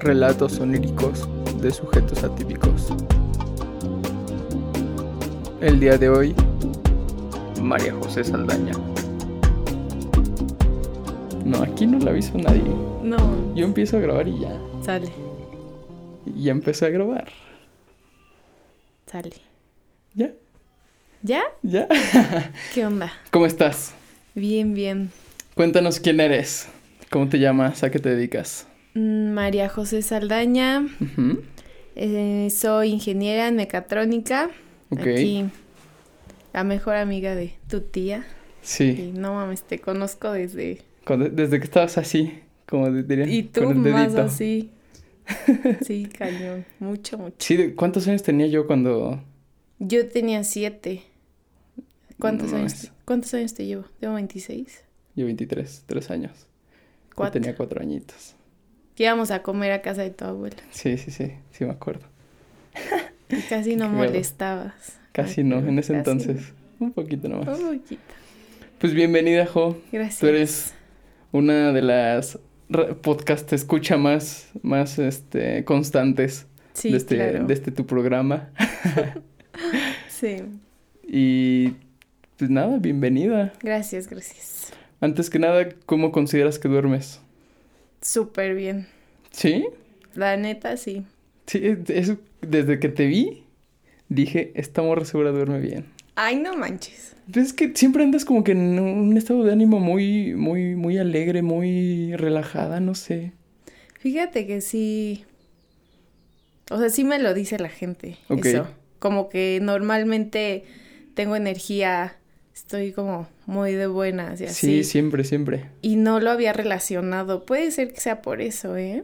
Relatos oníricos de sujetos atípicos. El día de hoy, María José Saldaña. No, aquí no la aviso nadie. No, Yo empiezo a grabar y ya. sale, Y ya empecé a grabar. sale. ¿Ya? ¿Ya? ¿Ya? ¿Qué onda? ¿Cómo estás? Bien, bien. Cuéntanos quién eres. ¿Cómo te llamas? ¿A qué te dedicas? María José Saldaña, eh, soy ingeniera en mecatrónica. Ok. Aquí, la mejor amiga de tu tía. Sí. Y no mames, te conozco desde... Cuando- desde que estabas así, como dirían, Y tú con el más así. Sí, cañón. Mucho, mucho. Sí, ¿de ¿cuántos años tenía yo cuando...? Yo tenía siete. ¿Cuántos, No años, te- ¿Cuántos años te llevo? ¿Tengo 26? Yo 23, tres años. Yo tenía cuatro añitos. Que íbamos a comer a casa de tu abuela. Sí, sí, sí, sí me acuerdo. Y casi no molestabas. Casi no, en ese casi entonces. Un poquito no. nomás. Un poquito. Pues bienvenida, Jo. Gracias. Tú eres una de las podcast escucha más, más este, constantes Sí, de, este, claro. de este tu programa. Sí. Y pues nada, bienvenida. Gracias, gracias. Antes que nada, ¿cómo consideras que duermes? Súper bien. ¿Sí? La neta, sí. Sí, eso, desde que te vi, dije, esta morra segura duerme bien. Ay, no manches. Pues es que siempre andas como que en un estado de ánimo muy, muy, muy alegre, muy relajada, no sé. Fíjate que sí. O sea, sí me lo dice la gente. Ok. Eso. Como que normalmente tengo energía, estoy como muy de buenas y así. Sí, siempre, siempre. Y no lo había relacionado. Puede ser que sea por eso, ¿eh?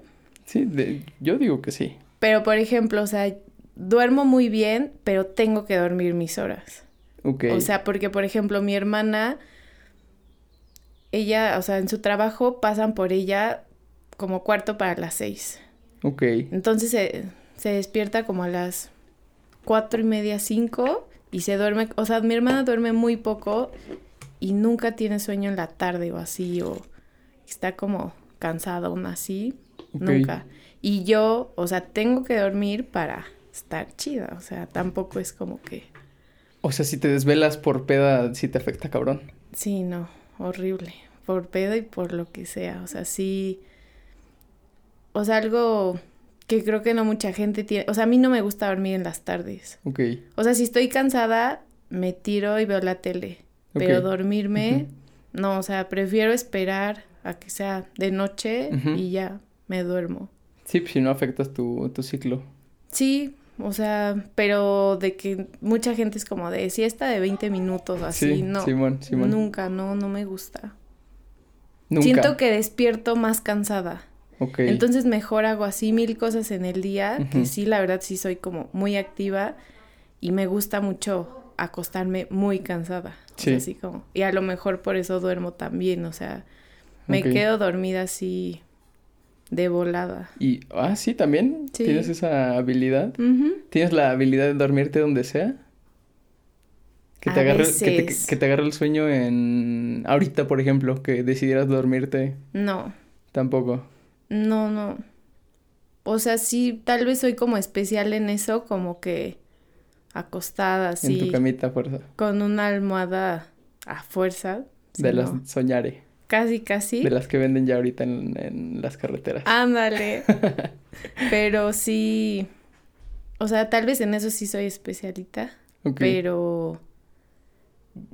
Sí, de- yo digo que sí. Pero, por ejemplo, o sea, duermo muy bien, pero tengo que dormir mis horas. Ok. O sea, porque, por ejemplo, mi hermana, ella, o sea, en su trabajo pasan por ella como cuarto para las seis. ok. Entonces se, se despierta como a las cuatro y media, cinco, y se duerme, o sea, mi hermana duerme muy poco y nunca tiene sueño en la tarde o así, o está como cansada aún así, nunca. Y yo, o sea, tengo que dormir para estar chida, o sea, tampoco es como que, O sea, si te desvelas por peda, sí te afecta, cabrón. sí, no, horrible, por pedo y por lo que sea, o sea, sí, o sea, algo que creo que no mucha gente tiene, o sea, a mí no me gusta dormir en las tardes. Ok. O sea, si estoy cansada, me tiro y veo la tele. Pero dormirme, no, o sea, prefiero esperar a que sea de noche y ya me duermo. Sí, pues si no afectas tu, tu ciclo. Sí, o sea, pero de que mucha gente es como de siesta de 20 minutos, así, sí, no. Simón, Simón. Nunca, no, no me gusta. Nunca. Siento que despierto más cansada. Ok. Entonces mejor hago así mil cosas en el día, que sí, la verdad sí soy como muy activa y me gusta mucho acostarme muy cansada. O sea, Sí. así como, y a lo mejor por eso duermo también, o sea, me quedo dormida así de volada. Y, ah, sí, también. Sí. ¿Tienes esa habilidad? ¿Tienes la habilidad de dormirte donde sea? Que te, agarre, que, te, veces. que te agarre el sueño en... Ahorita, por ejemplo, que decidieras dormirte. No, Tampoco. no, no. O sea, sí, tal vez soy como especial en eso, como que acostada En así, tu camita, a fuerza. con una almohada a fuerza. de las no. Casi, casi. De las que venden ya ahorita en, en las carreteras. Ándale. pero sí. O sea, tal vez en eso sí soy especialita. Pero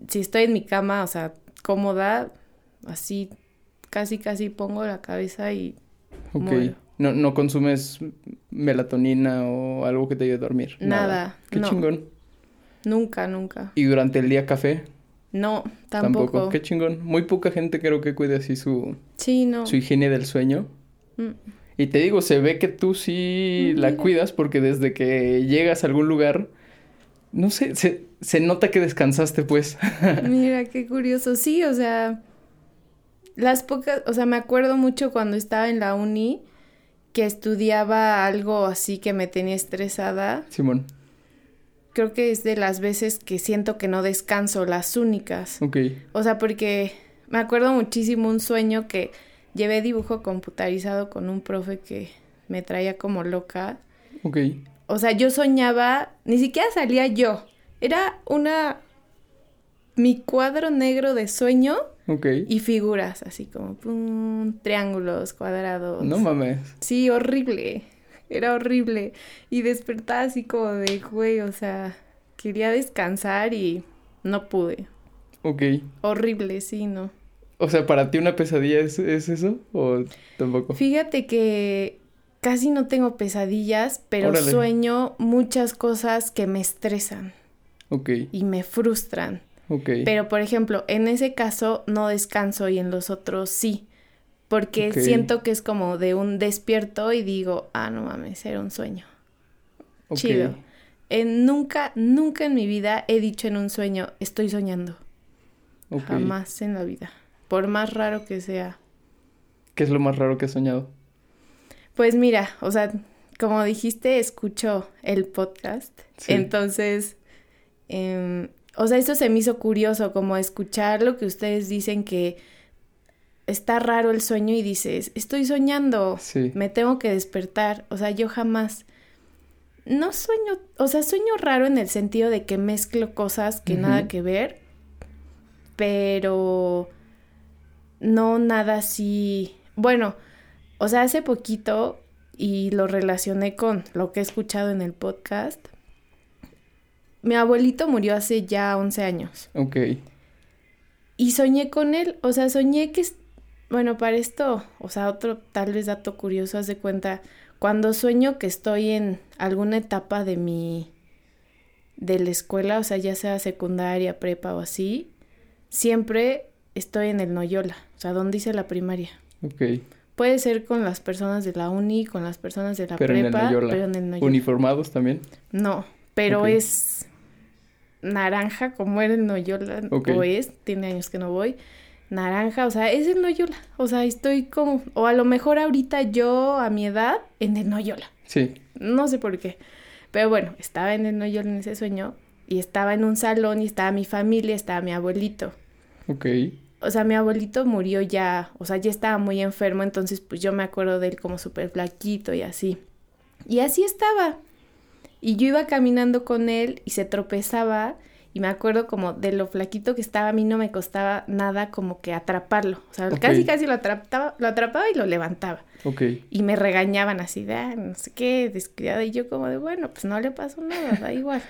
si estoy en mi cama, o sea, cómoda, así casi, casi pongo la cabeza y ok. muero. No, no consumes melatonina o algo que te ayude a dormir. Nada, Qué no. chingón. nunca, nunca. Y durante el día café. No, tampoco. Qué chingón. Muy poca gente creo que cuide así su, Sí, no. su higiene del sueño. Mm. Y te digo, se ve que tú sí Mm, la cuidas porque desde que llegas a algún lugar, no sé, se, se nota que descansaste, pues. Mira, qué curioso. Sí, o sea, las pocas, o sea, me acuerdo mucho cuando estaba en la uni que estudiaba algo así que me tenía estresada. Simón. Creo que es de las veces que siento que no descanso, las únicas. Ok. O sea, porque me acuerdo muchísimo un sueño que llevé dibujo computarizado con un profe que me traía como loca. Ok. O sea, yo soñaba, ni siquiera salía yo. Era una mi cuadro negro de sueño Ok. y figuras, así como pum, triángulos, cuadrados. No mames. Sí, horrible. Era horrible. Y despertaba así como de, güey, o sea, quería descansar y no pude. Ok. Horrible, sí, no. O sea, ¿para ti una pesadilla es, es eso? ¿O tampoco? Fíjate que casi no tengo pesadillas, pero Órale. sueño muchas cosas que me estresan Ok. y me frustran. Ok. Pero, por ejemplo, en ese caso no descanso y en los otros sí. Porque siento que es como de un despierto y digo, ah, no mames, era un sueño. Chido. En, nunca, nunca en mi vida he dicho en un sueño, estoy soñando. Jamás en la vida. Por más raro que sea. ¿Qué es lo más raro que has soñado? Pues mira, o sea, como dijiste, escucho el podcast. Sí. Entonces, em, o sea, esto se me hizo curioso, como escuchar lo que ustedes dicen que está raro el sueño y dices, estoy soñando, Sí. me tengo que despertar. O sea, yo jamás, no sueño, o sea, sueño raro en el sentido de que mezclo cosas que nada que ver, pero no nada así. Bueno, o sea, hace poquito y lo relacioné con lo que he escuchado en el podcast. Mi abuelito murió hace ya 11 años Ok. y soñé con él, o sea, soñé que, bueno, para esto, o sea, otro tal vez dato curioso, haz de cuenta, cuando sueño que estoy en alguna etapa de mi, de la escuela, o sea, ya sea secundaria, prepa o así, siempre estoy en el Noyola, o sea, donde hice la primaria. Ok. Puede ser con las personas de la uni, con las personas de la Pero en el prepa, Noyola. pero en el Noyola. ¿Uniformados también? No, pero es naranja como era el Noyola, o es, tiene años que no voy. Naranja, o sea, es el Noyola. O sea, estoy como, o a lo mejor ahorita yo a mi edad en el Noyola. Sí. No sé por qué. Pero bueno, estaba en el Noyola en ese sueño y estaba en un salón y estaba mi familia, estaba mi abuelito. Ok. O sea, mi abuelito murió ya, o sea, ya estaba muy enfermo, entonces pues yo me acuerdo de él como súper flaquito y así. Y así estaba. Y yo iba caminando con él y se tropezaba y me acuerdo como de lo flaquito que estaba, a mí no me costaba nada como que atraparlo. O sea, casi casi lo atrapaba, lo atrapaba y lo levantaba. Ok. Y me regañaban así de, "Ah, no sé qué, descuidada. Y yo como de, bueno, pues no le pasó nada, da igual.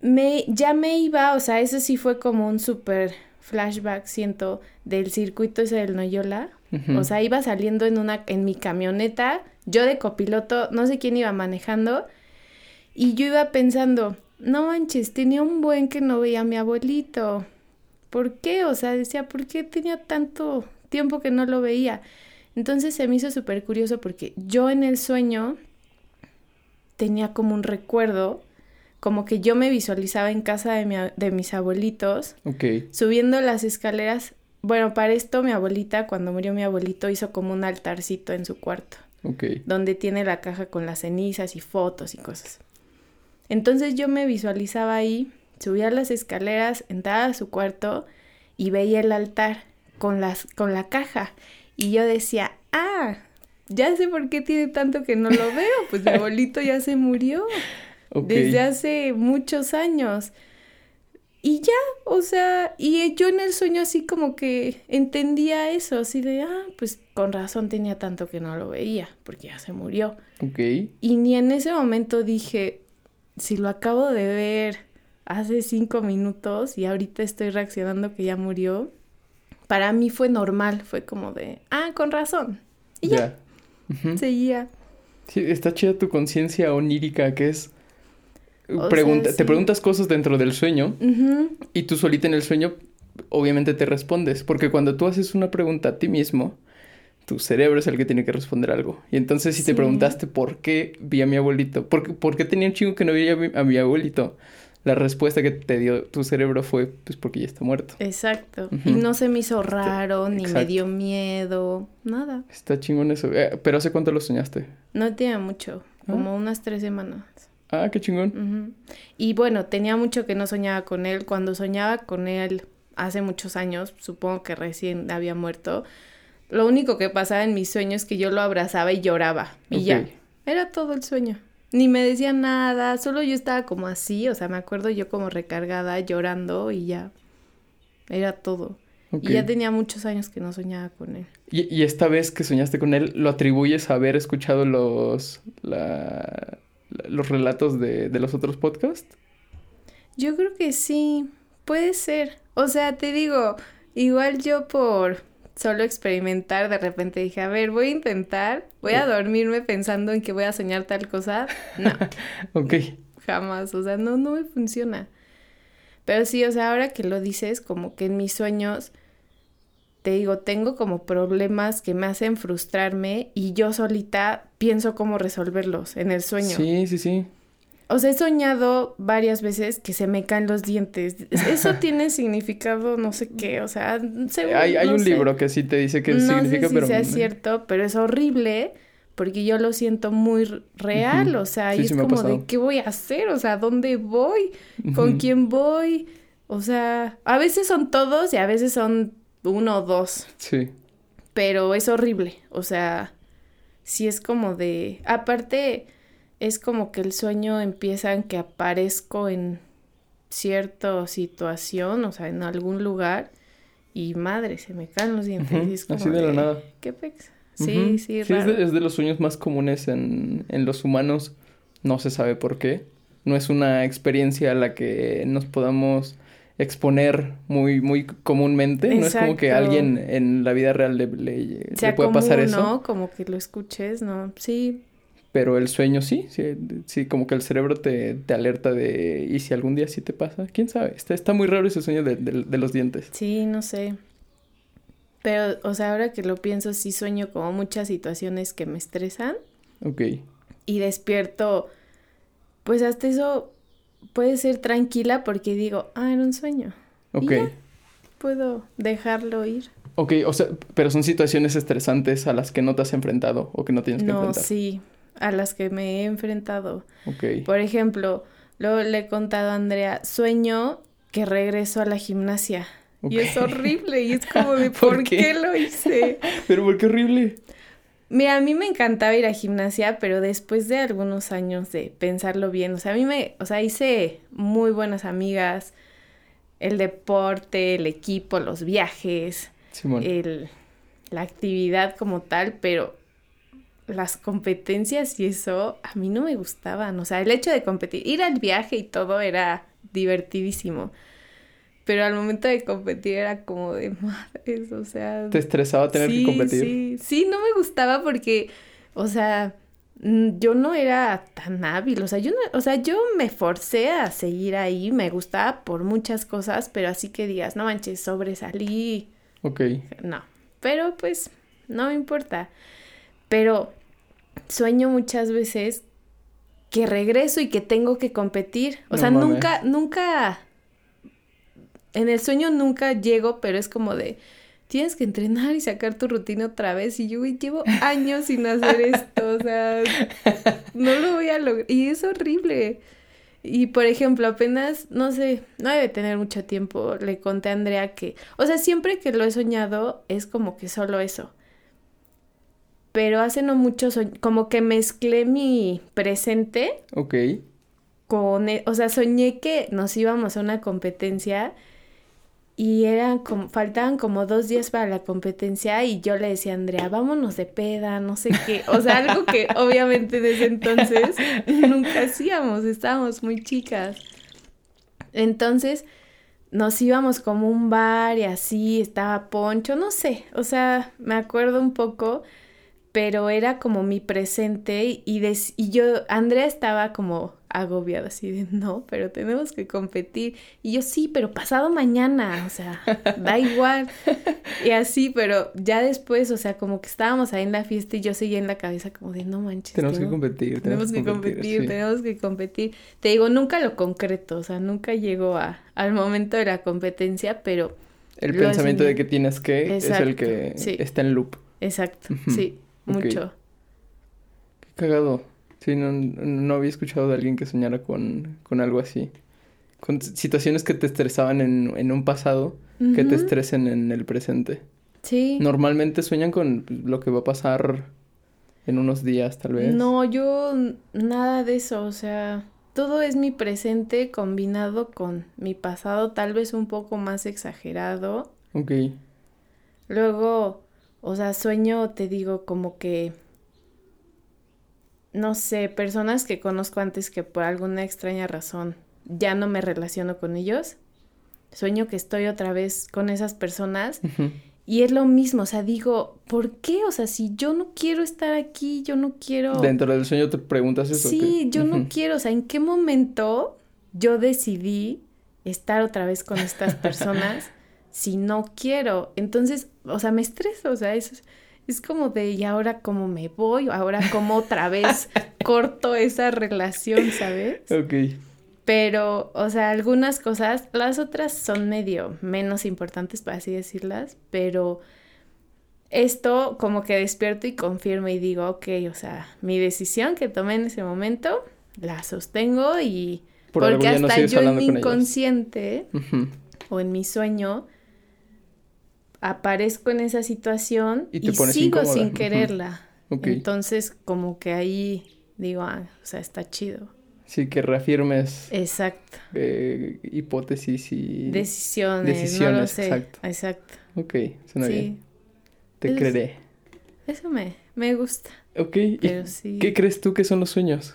Me, ya me iba, o sea, eso sí fue como un súper flashback, siento, del circuito ese del Noyola. O sea, iba saliendo en una, en mi camioneta, yo de copiloto, no sé quién iba manejando, y yo iba pensando, no manches, tenía un buen que no veía a mi abuelito. ¿Por qué? O sea, decía, ¿por qué tenía tanto tiempo que no lo veía? Entonces se me hizo súper curioso porque yo en el sueño tenía como un recuerdo, como que yo me visualizaba en casa de, mi de mis abuelitos, subiendo las escaleras. Bueno, para esto mi abuelita, cuando murió mi abuelito, hizo como un altarcito en su cuarto, donde tiene la caja con las cenizas y fotos y cosas. Entonces yo me visualizaba ahí, subía las escaleras, entraba a su cuarto y veía el altar con, las, con la caja. Y yo decía, ah, ya sé por qué tiene tanto que no lo veo, pues mi abuelito ya se murió desde hace muchos años. Y ya, o sea, y yo en el sueño así como que entendía eso, así de, ah, pues con razón tenía tanto que no lo veía, porque ya se murió. Ok. Y ni en ese momento dije, si lo acabo de ver hace cinco minutos y ahorita estoy reaccionando que ya murió, para mí fue normal, fue como de, ah, con razón. Y ya, seguía. Sí, está chida tu conciencia onírica, que es... Pregunta, sea, Te preguntas cosas dentro del sueño y tú solita en el sueño obviamente te respondes, porque cuando tú haces una pregunta a ti mismo, tu cerebro es el que tiene que responder algo. Y entonces si te preguntaste por qué vi a mi abuelito, por qué, por qué tenía un chingo que no veía a mi, a mi abuelito, la respuesta que te dio tu cerebro fue pues porque ya está muerto. Exacto. Y no se me hizo raro, ni me dio miedo, nada. Está chingón eso. Eh, pero ¿hace cuánto lo soñaste? No tiene mucho, como unas tres semanas. Ah, qué chingón. Y bueno, tenía mucho que no soñaba con él. Cuando soñaba con él hace muchos años, supongo que recién había muerto, lo único que pasaba en mis sueños es que yo lo abrazaba y lloraba. Y ya. Era todo el sueño. Ni me decía nada, solo yo estaba como así, o sea, me acuerdo yo como recargada, llorando y ya. Era todo. Y ya tenía muchos años que no soñaba con él. Y, y esta vez que soñaste con él, ¿lo atribuyes a haber escuchado los, la- la- los relatos de, de los otros podcasts? Yo creo que sí, puede ser. O sea, te digo, igual yo por solo experimentar, de repente dije, a ver, voy a intentar, voy a dormirme pensando en que voy a soñar tal cosa. No, Ok. jamás, o sea, no, no me funciona. Pero sí, o sea, ahora que lo dices, como que en mis sueños, te digo, tengo como problemas que me hacen frustrarme y yo solita pienso cómo resolverlos en el sueño. Sí, sí, sí. O sea, he soñado varias veces que se me caen los dientes. Eso tiene significado, no sé qué, o sea, según- Hay, hay no un sé. libro que sí te dice qué no significa, sé si pero... sea cierto, pero es horrible porque yo lo siento muy real, o sea, Sí, y es como de qué voy a hacer, o sea, ¿dónde voy? ¿Con quién voy? O sea, a veces son todos y a veces son uno o dos, Sí. pero es horrible, o sea, sí es como de, aparte es como que el sueño empieza en que aparezco en cierta situación, o sea, en algún lugar y madre, se me caen los dientes y es como Así de la nada. ¿Qué pex? Sí, sí, es, raro. de, es de los sueños más comunes en, en los humanos. No se sabe por qué. No es una experiencia a la que nos podamos exponer muy, muy comúnmente. No es como que a alguien en la vida real le, le, le puede pasar común, eso. ¿no? Como que lo escuches, ¿no? Sí, Pero el sueño sí, sí, sí, como que el cerebro te, te alerta de, ¿y si algún día sí te pasa? ¿Quién sabe? Está, está muy raro ese sueño de, de- de los dientes. sí, no sé. Pero, o sea, ahora que lo pienso, sí sueño como muchas situaciones que me estresan Ok, y despierto, pues hasta eso puede ser tranquila porque digo, ah, era un sueño. Y ok, ya. Puedo dejarlo ir. ok, o sea, pero son situaciones estresantes a las que no te has enfrentado o que no tienes que No, enfrentar. sí, a las que me he enfrentado. Por ejemplo, luego le he contado a Andrea, sueño que regreso a la gimnasia. Y es horrible, y es como de, ¿Por ¿por, qué? qué? lo hice? pero ¿por qué horrible? Mira, a mí me encantaba ir a gimnasia, pero después de algunos años de pensarlo bien, o sea, a mí me, o sea, hice muy buenas amigas, el deporte, el equipo, los viajes, Simón. el, la actividad como tal, pero las competencias y eso a mí no me gustaban. O sea, el hecho de competir, ir al viaje y todo era divertidísimo. Pero al momento de competir era como de madres, o sea. ¿Te estresaba tener sí, que competir? Sí, sí, no me gustaba porque, o sea, mm, yo no era tan hábil, o sea, yo no, o sea, yo me forcé a seguir ahí, me gustaba por muchas cosas, pero así que digas, no manches, sobresalí, Ok, no, pero pues no me importa. Pero sueño muchas veces que regreso y que tengo que competir. O No sea, mames. nunca, nunca, en el sueño nunca llego, pero es como de, tienes que entrenar y sacar tu rutina otra vez. Y yo, güey, llevo años sin hacer esto, o sea, no lo voy a lograr. Y es horrible. Y por ejemplo, apenas, no sé, no debe tener mucho tiempo, le conté a Andrea que, o sea, siempre que lo he soñado es como que solo eso. Pero hace no mucho, como que mezclé mi presente ok, con, e- o sea, soñé que nos íbamos a una competencia y eran como, faltaban como dos días para la competencia y yo le decía a Andrea, vámonos de peda, no sé qué, o sea, algo que obviamente desde entonces nunca hacíamos, estábamos muy chicas. Entonces nos íbamos como a un bar y así, estaba Poncho, no sé, o sea, me acuerdo un poco, pero era como mi presente y, des- y yo, Andrea estaba como agobiada, así de, no, pero tenemos que competir. Y yo, sí, pero pasado mañana, o sea, da igual. Y así, pero ya después, o sea, como que estábamos ahí en la fiesta y yo seguía en la cabeza como de, no manches. tenemos que competir. Tenemos que competir, sí. tenemos que competir. Te digo, nunca lo concreto, o sea, nunca llego a, al momento de la competencia, pero El pensamiento enseñé. de que tienes que es el que sí. está en loop. exacto, sí, mucho. Qué cagado. Sí, no, no había escuchado de alguien que soñara con, con algo así. Con situaciones que te estresaban en, en un pasado, que te estresen en el presente. Sí. Normalmente sueñan con lo que va a pasar en unos días, tal vez. No, yo nada de eso, o sea, todo es mi presente combinado con mi pasado, tal vez un poco más exagerado. Ok. Luego, o sea, sueño, te digo, como que, no sé, personas que conozco antes que por alguna extraña razón ya no me relaciono con ellos. Sueño que estoy otra vez con esas personas y es lo mismo, o sea, digo, ¿por qué? O sea, si yo no quiero estar aquí, yo no quiero... Dentro del sueño te preguntas eso. Sí, ¿qué? yo no quiero, o sea, ¿en qué momento yo decidí estar otra vez con estas personas si no quiero? Entonces, o sea, me estreso, o sea, es, es como de, ¿y ahora cómo me voy? Ahora cómo otra vez corto esa relación, ¿sabes? Ok. Pero, o sea, algunas cosas, las otras son medio menos importantes, para así decirlas, pero esto como que despierto y confirmo y digo, ok, o sea, mi decisión que tomé en ese momento la sostengo y Por porque no hasta yo en mi inconsciente o en mi sueño aparezco en esa situación Y y, te pones sigo incómoda. sin quererla. Entonces, como que ahí digo, ah, o sea, está chido. Sí, que reafirmes Exacto. eh, hipótesis y... Decisiones, no lo Decisiones, sé. exacto. Exacto. Ok, suena sí, bien. Te Es- creeré. eso me, me gusta. Ok, ¿y Pero sí. qué crees tú que son los sueños?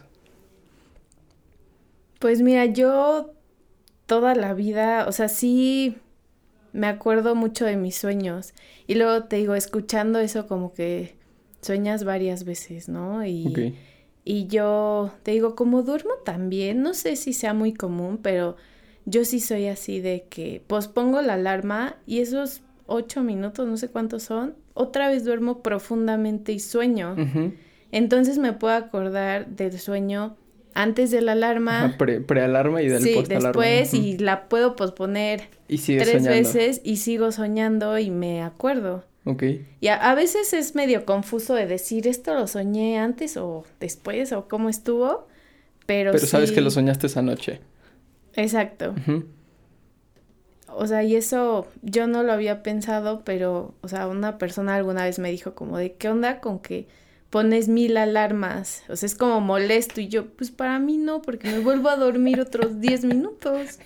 Pues mira, yo toda la vida, o sea, sí me acuerdo mucho de mis sueños. Y luego te digo, escuchando eso como que sueñas varias veces, ¿no? Y, y yo te digo, como duermo también, no sé si sea muy común, pero yo sí soy así de que pospongo la alarma y esos ocho minutos, no sé cuántos son, otra vez duermo profundamente y sueño. Entonces me puedo acordar del sueño antes de la alarma. Ajá, pre- prealarma y del Sí, postalarma. después y la puedo posponer Y tres soñando. veces y sigo soñando y me acuerdo. Ok. Y a, a veces es medio confuso de decir esto lo soñé antes o después o cómo estuvo, pero, Pero sabes que lo soñaste esa noche. Exacto. O sea, y eso yo no lo había pensado, pero, o sea, una persona alguna vez me dijo como de, ¿qué onda con que pones mil alarmas? O sea, es como molesto y yo, pues para mí no, porque me vuelvo a dormir otros 10 minutos.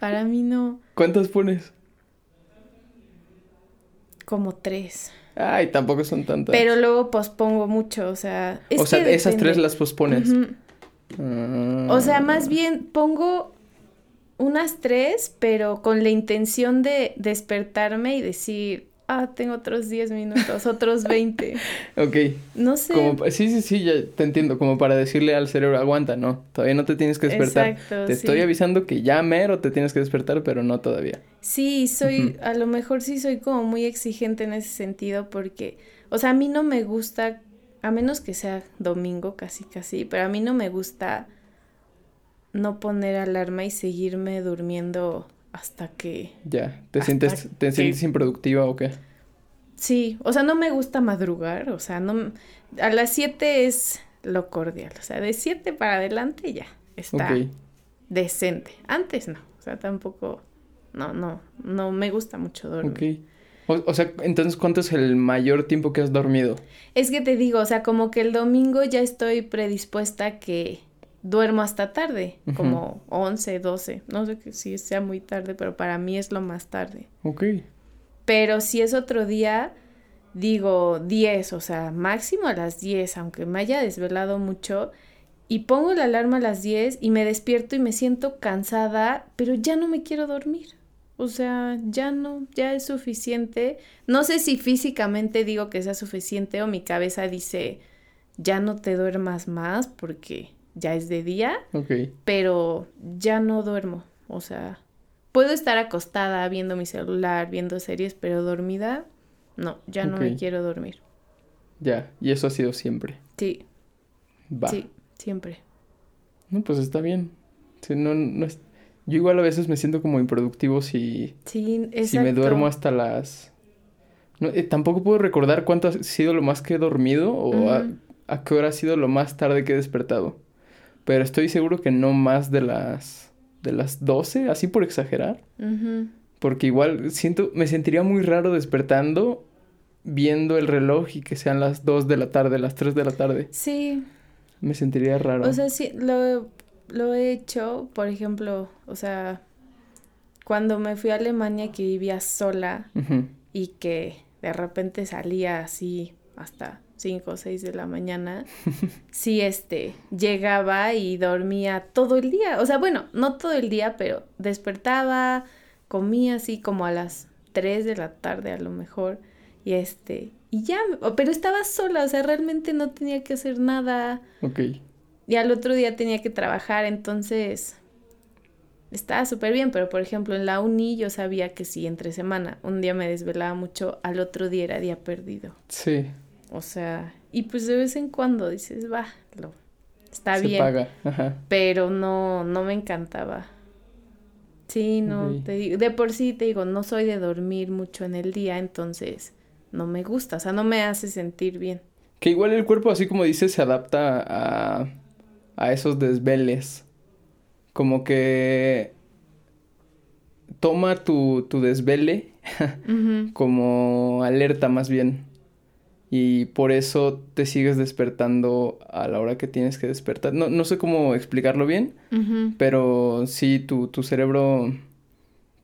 Para mí no, ¿Cuántas pones? como tres. Ay, tampoco son tantas. Pero luego pospongo mucho, o sea, es o sea, que esas tres las pospones. Ah. O sea, más bien pongo unas tres, pero con la intención de despertarme y decir, ah, tengo otros 10 minutos, otros 20. Ok. No sé. Como, sí, sí, sí, ya te entiendo. Como para decirle al cerebro, aguanta, no. Todavía no te tienes que despertar. Exacto, te sí. estoy avisando que ya mero te tienes que despertar, pero no todavía. Sí, soy, a lo mejor sí soy como muy exigente en ese sentido porque, o sea, a mí no me gusta, a menos que sea domingo casi casi, pero a mí no me gusta no poner alarma y seguirme durmiendo hasta que... Ya. ¿Te sientes, te que- sientes improductiva o qué? Sí, o sea, no me gusta madrugar, o sea, no, a las 7 es lo cordial, o sea, de 7 para adelante ya está decente. Antes no, o sea, tampoco, no, no, no me gusta mucho dormir. Ok. O, o sea, entonces, ¿cuánto es el mayor tiempo que has dormido? Es que te digo, o sea, como que el domingo ya estoy predispuesta a que duermo hasta tarde, como 11, 12, no sé si sea muy tarde, pero para mí es lo más tarde. Ok. Pero si es otro día, digo 10, o sea, máximo a las 10, aunque me haya desvelado mucho. Y pongo la alarma a las 10 y me despierto y me siento cansada, pero ya no me quiero dormir. O sea, ya no, ya es suficiente. No sé si físicamente digo que sea suficiente o mi cabeza dice, ya no te duermas más porque ya es de día pero ya no duermo. O sea, puedo estar acostada viendo mi celular, viendo series, pero dormida, no, ya no me quiero dormir. Ya. Y eso ha sido siempre. Sí, Va. sí, siempre. No, pues está bien. Sí, no, no es... Yo igual a veces me siento como improductivo si, Sí, si me duermo hasta las... No, eh, tampoco puedo recordar cuánto ha sido lo más que he dormido o a qué hora ha sido lo más tarde que he despertado. Pero estoy seguro que no más de las... de las 12, así por exagerar. Porque igual siento, me sentiría muy raro despertando viendo el reloj y que sean las 2 de la tarde, las 3 de la tarde. Sí. Me sentiría raro. O sea, sí, lo, lo he hecho, por ejemplo, o sea, cuando me fui a Alemania que vivía sola y que de repente salía así hasta 5 o 6 de la mañana, sí, este, llegaba y dormía todo el día. O sea, bueno, no todo el día, pero despertaba, comía así como a las 3 de la tarde a lo mejor. Y este, y ya, pero estaba sola, o sea, realmente no tenía que hacer nada. Ok. Y al otro día tenía que trabajar, entonces estaba súper bien, pero por ejemplo en la uni yo sabía que si entre semana un día me desvelaba mucho, al otro día era día perdido. Sí. O sea, y pues de vez en cuando dices, va, lo, está se bien, paga. Ajá. pero no, no me encantaba. Sí, no, te digo, de por sí te digo, no soy de dormir mucho en el día, entonces no me gusta, o sea, no me hace sentir bien. Que igual el cuerpo, así como dices, se adapta a, a esos desveles. Como que toma tu, tu desvele como alerta más bien. Y por eso te sigues despertando a la hora que tienes que despertar. No, no sé cómo explicarlo bien, pero sí, tu, tu cerebro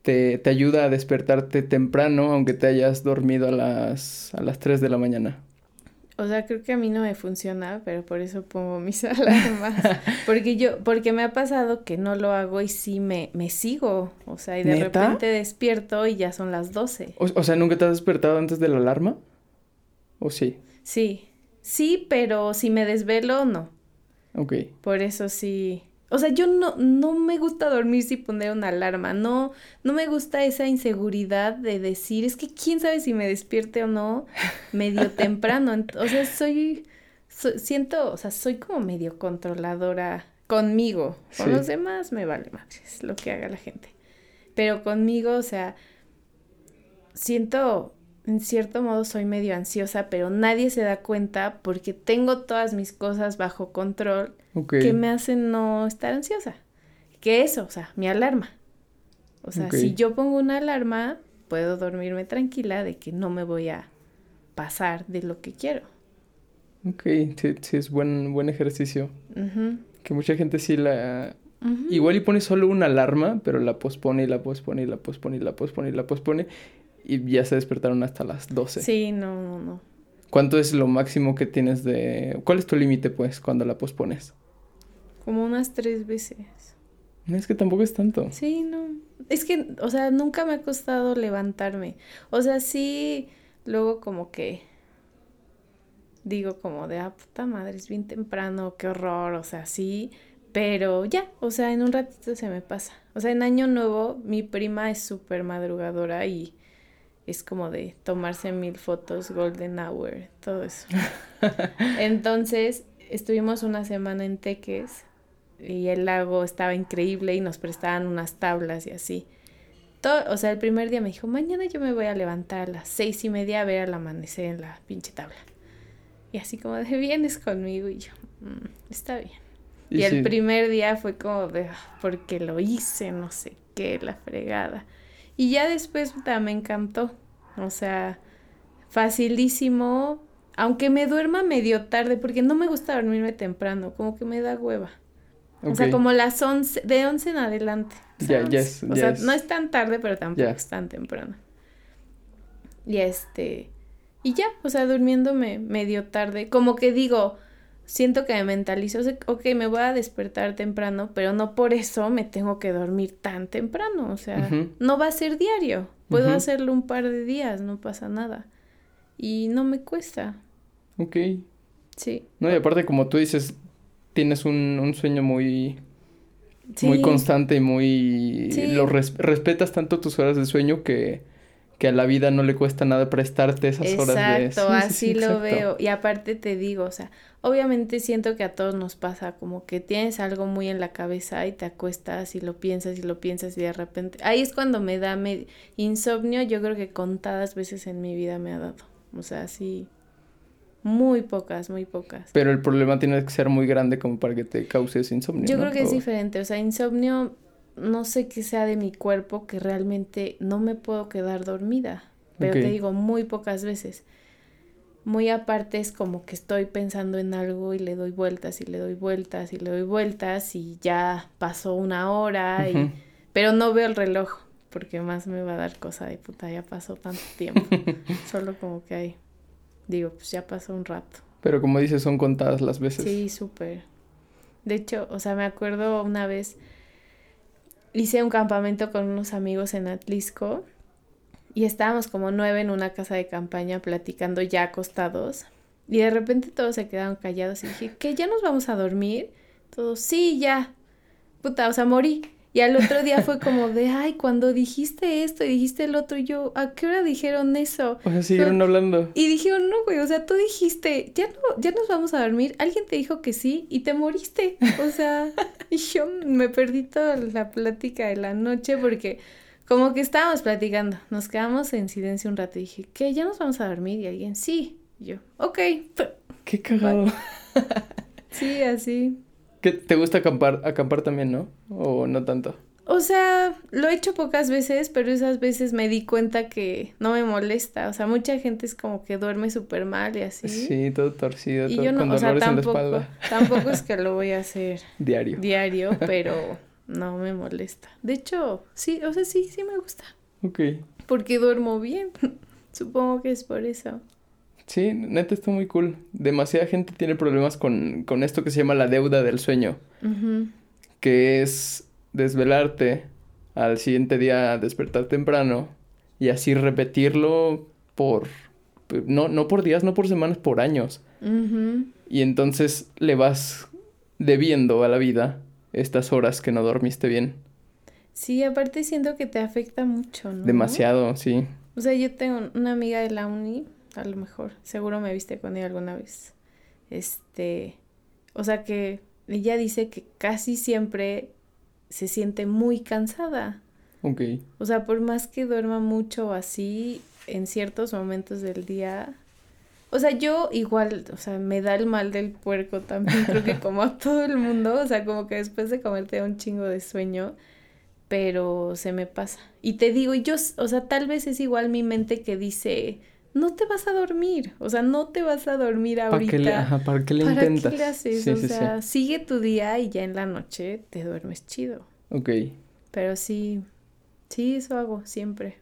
te, te ayuda a despertarte temprano, aunque te hayas dormido a las, a las 3 de la mañana. O sea, creo que a mí no me funciona, pero por eso pongo mis alarmas. Porque yo, porque me ha pasado que no lo hago y sí me, me sigo. O sea, y de ¿Neta? repente despierto y ya son las 12. O, o sea, ¿nunca te has despertado antes de la alarma? ¿O sí? Sí, sí, pero si me desvelo, no. Ok. Por eso sí. O sea, yo no, no me gusta dormir sin poner una alarma. No, no me gusta esa inseguridad de decir, es que quién sabe si me despierte o no medio temprano. O sea, soy, so- siento, o sea, soy como medio controladora conmigo. Con Sí. los demás me vale madres lo que haga la gente. Pero conmigo, o sea, siento, en cierto modo soy medio ansiosa, pero nadie se da cuenta porque tengo todas mis cosas bajo control que me hacen no estar ansiosa. Que eso, o sea, mi alarma. O sea, si yo pongo una alarma, puedo dormirme tranquila de que no me voy a pasar de lo que quiero. Ok, sí, sí es buen, buen ejercicio. Que mucha gente sí la... Igual y pone solo una alarma, pero la pospone y la pospone y la pospone y la pospone y la pospone. Y ya se despertaron hasta las 12. Sí, no, no, no. ¿Cuánto es lo máximo que tienes de... ¿Cuál es tu límite, pues, cuando la pospones? Como unas tres veces. Es que tampoco es tanto. Sí, no. Es que, o sea, nunca me ha costado levantarme. O sea, sí, luego como que digo como de, ah, puta madre, es bien temprano, qué horror, o sea, sí, pero ya, o sea, en un ratito se me pasa. O sea, en Año Nuevo mi prima es súper madrugadora y es como de tomarse mil fotos, golden hour, todo eso. Entonces, estuvimos una semana en Teques y el lago estaba increíble y nos prestaban unas tablas y así. Todo, o sea, el primer día me dijo, mañana yo me voy a levantar a las seis y media a ver el amanecer en la pinche tabla. Y así como de, vienes conmigo y yo, "Mm, está bien. Y, el sí, primer día fue como de, "Ah, porque lo hice, no sé qué, la fregada. Y ya después puta, me encantó. O sea, facilísimo, aunque me duerma medio tarde, porque no me gusta dormirme temprano, como que me da hueva. O sea, como las 11, de 11 en adelante. Ya- ya ¿sabes? es- O sea, no es tan tarde, pero tampoco es tan temprano. Y este, y ya, o sea, durmiéndome medio tarde, como que digo, siento que me mentalizo, ok, me voy a despertar temprano, pero no por eso me tengo que dormir tan temprano, o sea, no va a ser diario, puedo hacerlo un par de días, no pasa nada. Y no me cuesta, Ok. sí. No, y aparte, como tú dices, tienes un, un sueño muy, muy constante y muy... Sí. Lo res- respetas tanto tus horas de sueño que, que a la vida no le cuesta nada prestarte esas horas de... Exacto, Sí, sí, así sí, lo exacto. veo. Y aparte te digo, o sea, obviamente siento que a todos nos pasa como que tienes algo muy en la cabeza y te acuestas y lo piensas y lo piensas y de repente, ahí es cuando me da me- insomnio, yo creo que contadas veces en mi vida me ha dado. O sea, sí, muy pocas, muy pocas. Pero el problema tiene que ser muy grande como para que te causes insomnio, Yo ¿no? creo que es diferente, o sea, insomnio no sé qué sea de mi cuerpo que realmente no me puedo quedar dormida. Pero te digo, muy pocas veces. Muy aparte es como que estoy pensando en algo y le doy vueltas y le doy vueltas y le doy vueltas y ya pasó una hora y... Pero no veo el reloj porque más me va a dar cosa de puta, ya pasó tanto tiempo. Solo como que hay... Digo, pues ya pasó un rato. Pero como dices, son contadas las veces. Sí, súper. De hecho, o sea, me acuerdo una vez hice un campamento con unos amigos en Atlisco y estábamos como nueve en una casa de campaña platicando ya acostados y de repente todos se quedaron callados y dije, ¿qué? ¿Ya nos vamos a dormir? Todos, sí, ya. Puta, o sea, morí. Y al otro día fue como de, ay, cuando dijiste esto y dijiste el otro, y yo, ¿a qué hora dijeron eso? O sea, siguieron hablando. Y dijeron, no, güey, o sea, tú dijiste, ya no, ya nos vamos a dormir. Alguien te dijo que sí y te moriste. O sea, y yo me perdí toda la plática de la noche porque como que estábamos platicando, nos quedamos en silencio un rato y dije, ¿qué? ¿Ya nos vamos a dormir? Y alguien, sí. Y yo, ok. Qué cagado. sí, así. ¿Te gusta acampar, acampar también, no? ¿O no tanto? O sea, lo he hecho pocas veces, pero esas veces me di cuenta que no me molesta. O sea, mucha gente es como que duerme súper mal y así. Sí, todo torcido, y todo, yo no, con o sea, tampoco, Tampoco es que lo voy a hacer diario. Diario, pero no me molesta. De hecho, sí, o sea, sí, sí me gusta. Ok. Porque duermo bien. Supongo que es por eso. Sí, neta está muy cool. Demasiada gente tiene problemas con, con esto que se llama la deuda del sueño. Que es desvelarte, al siguiente día despertar temprano y así repetirlo por... No, no por días, no por semanas, por años. Y entonces le vas debiendo a la vida estas horas que no dormiste bien. Sí, aparte siento que te afecta mucho, ¿no? Demasiado, sí. O sea, yo tengo una amiga de la uni a lo mejor. Seguro me viste con ella alguna vez. Este, o sea que ella dice que casi siempre se siente muy cansada. Ok. O sea, por más que duerma mucho así, en ciertos momentos del día. O sea, yo igual, o sea, me da el mal del puerco también, creo que como a todo el mundo, o sea, como que después de comer te da un chingo de sueño, pero se me pasa. Y te digo, yo, o sea, tal vez es igual mi mente que dice, no te vas a dormir, o sea, no te vas a dormir ahorita. ¿Para qué le, ajá, ¿para qué le intentas? Qué le haces? o sea, sigue tu día y ya en la noche te duermes chido. Ok. Pero sí, sí, eso hago siempre.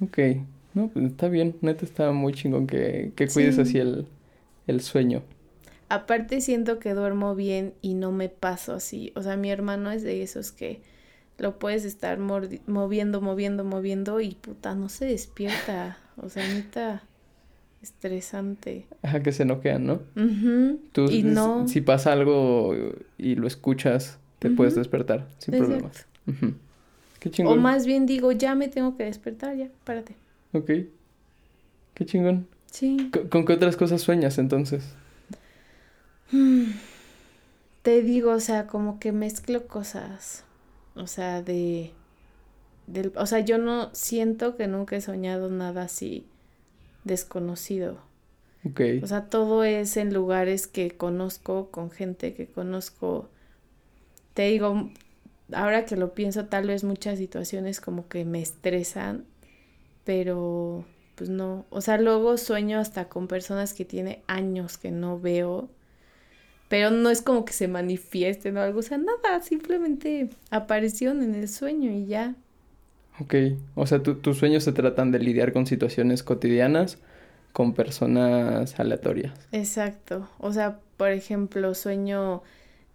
Ok, no, pues está bien, neta está muy chingón que, que cuides así el, el sueño. Aparte siento que duermo bien y no me paso así, o sea, mi hermano es de esos que lo puedes estar moviendo, moviendo, moviendo y puta, no se despierta. O sea, neta, estresante. Ajá, que se noquean, ¿no? Tú, y no... Si pasa algo y lo escuchas, te puedes despertar sin problemas. Qué chingón. O más bien digo, ya me tengo que despertar, ya, párate. Ok. Qué chingón. Sí. ¿Con, qué otras cosas sueñas entonces? Te digo, o sea, como que mezclo cosas. O sea, de, del, o sea, yo no siento que nunca he soñado nada así desconocido. Ok. O sea, todo es en lugares que conozco, con gente que conozco. Te digo, ahora que lo pienso, tal vez muchas situaciones como que me estresan, pero pues no. O sea, luego sueño hasta con personas que tiene años que no veo pero no es como que se manifiesten o algo, o sea, nada, simplemente aparecieron en el sueño y ya. Ok, o sea, tus sueños se tratan de lidiar con situaciones cotidianas con personas aleatorias. Exacto, o sea, por ejemplo, sueño,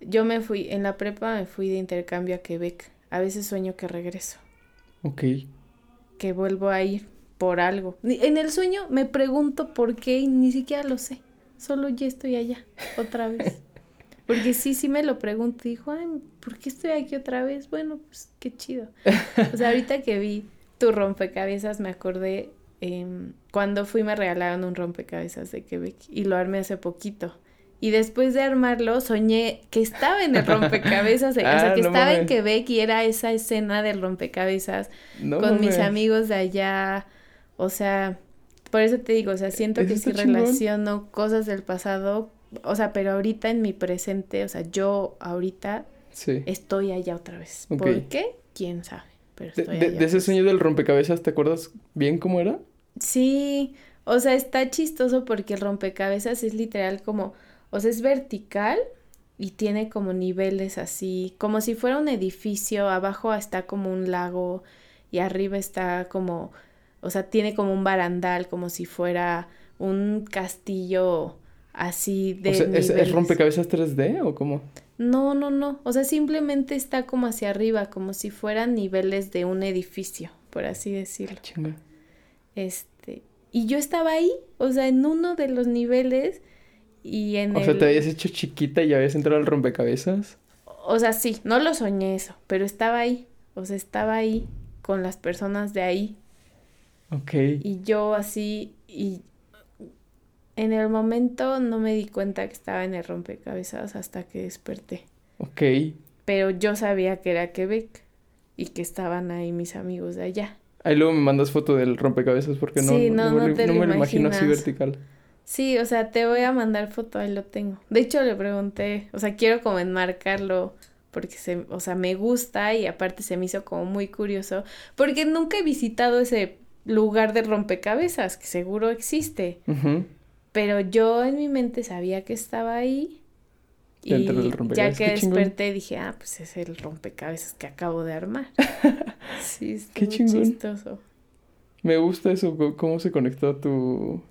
yo me fui, en la prepa me fui de intercambio a Quebec, a veces sueño que regreso. Ok. Que vuelvo a ir por algo. En el sueño me pregunto por qué y ni siquiera lo sé, solo ya estoy allá, otra vez. Porque sí, sí me lo pregunto. Dijo, ay, ¿por qué estoy aquí otra vez? Bueno, pues qué chido. O sea, ahorita que vi tu rompecabezas, me acordé em, cuando fui me regalaron un rompecabezas de Quebec y lo armé hace poquito. Y después de armarlo, soñé que estaba en el rompecabezas, o sea, ah, que estaba en Quebec y era esa escena del rompecabezas con mis amigos de allá. O sea, por eso te digo, o sea, siento que sí relaciono cosas del pasado o sea, pero ahorita en mi presente, o sea, yo ahorita Sí. estoy allá otra vez. ¿Por qué? ¿Quién sabe? Pero De, estoy de- allá de ese sueño del rompecabezas, ¿te acuerdas bien cómo era? Sí, o sea, está chistoso porque el rompecabezas es literal como, o sea, es vertical y tiene como niveles así, como si fuera un edificio, abajo está como un lago y arriba está como, o sea, tiene como un barandal, como si fuera un castillo así de o sea, ¿es, rompecabezas 3D o cómo? No, no, no, o sea, simplemente está como hacia arriba, como si fueran niveles de un edificio, por así decirlo. Chinga. Este, y yo estaba ahí, o sea, en uno de los niveles y en O el... sea, te habías hecho chiquita y habías entrado al rompecabezas. O sea, sí, no lo soñé eso, pero estaba ahí, o sea, estaba ahí con las personas de ahí Ok. y yo así y en el momento no me di cuenta que estaba en el rompecabezas hasta que desperté, Ok. pero yo sabía que era Quebec y que estaban ahí mis amigos de allá. Ahí luego me mandas foto del rompecabezas porque no, Sí, no, me, no lo- te no lo me lo imagino así vertical. Sí, o sea, te voy a mandar foto, ahí lo tengo. De hecho, le pregunté, o sea, quiero como enmarcarlo porque se, o sea, me gusta y aparte se me hizo como muy curioso porque nunca he visitado ese lugar de rompecabezas que seguro existe, Ujú. Pero yo en mi mente sabía que estaba ahí y ya que desperté dije, ah, pues es el rompecabezas que acabo de armar. Sí, es Qué chingón. chistoso. Me gusta eso, cómo se conectó tu.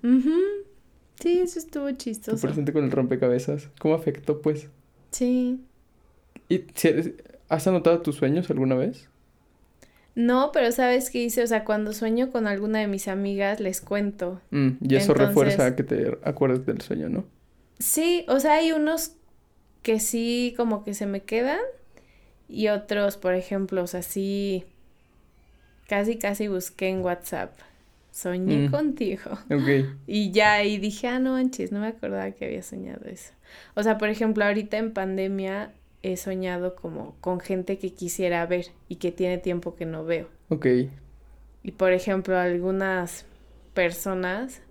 Sí, eso estuvo tu chistoso. presente con el rompecabezas. ¿Cómo afectó, pues? Sí. ¿Y si has anotado tus sueños alguna vez? No, pero ¿sabes qué hice? O sea, cuando sueño con alguna de mis amigas, les cuento. Mm, y eso Entonces- refuerza que te acuerdes del sueño, ¿no? Sí, o sea, hay unos que sí como que se me quedan y otros, por ejemplo, o sea, sí, casi, casi busqué en WhatsApp. Soñé Mm. contigo. Ok. Y ya ahí dije, ah, no manches, no me acordaba que había soñado eso. O sea, por ejemplo, ahorita en pandemia he soñado como con gente que quisiera ver y que tiene tiempo que no veo. Ok. Y por ejemplo, algunas personas,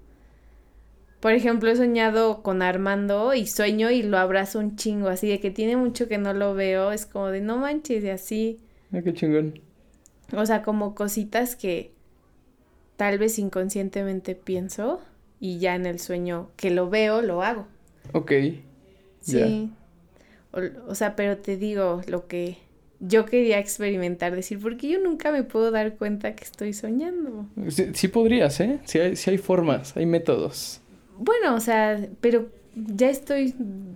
por ejemplo, he soñado con Armando y sueño y lo abrazo un chingo, así de que tiene mucho que no lo veo, es como de no manches y así, Ah, qué chingón. o sea, como cositas que tal vez inconscientemente pienso y ya en el sueño que lo veo, lo hago. Ok. Sí. O, o sea, pero te digo lo que yo quería experimentar, decir, porque yo nunca me puedo dar cuenta que estoy soñando. Sí, sí podrías, ¿eh? Sí hay, sí hay formas, hay métodos. Bueno, o sea, pero ya estoy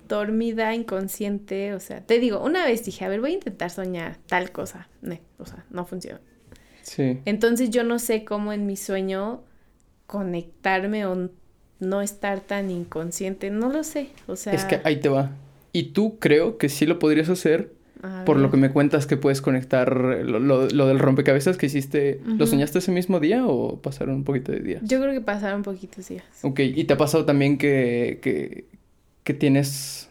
dormida, inconsciente, o sea, te digo, una vez dije, a ver, voy a intentar soñar tal cosa. No, o sea, no funciona. Sí. Entonces yo no sé cómo en mi sueño conectarme o no estar tan inconsciente, no lo sé, o sea... Es que ahí te va. Y tú creo que sí lo podrías hacer a por lo que me cuentas que puedes conectar lo, lo- lo del rompecabezas que hiciste. ¿Lo soñaste ese mismo día o pasaron un poquito de días? Yo creo que pasaron poquitos días. Ok, ¿y te ha pasado también que, que, que tienes,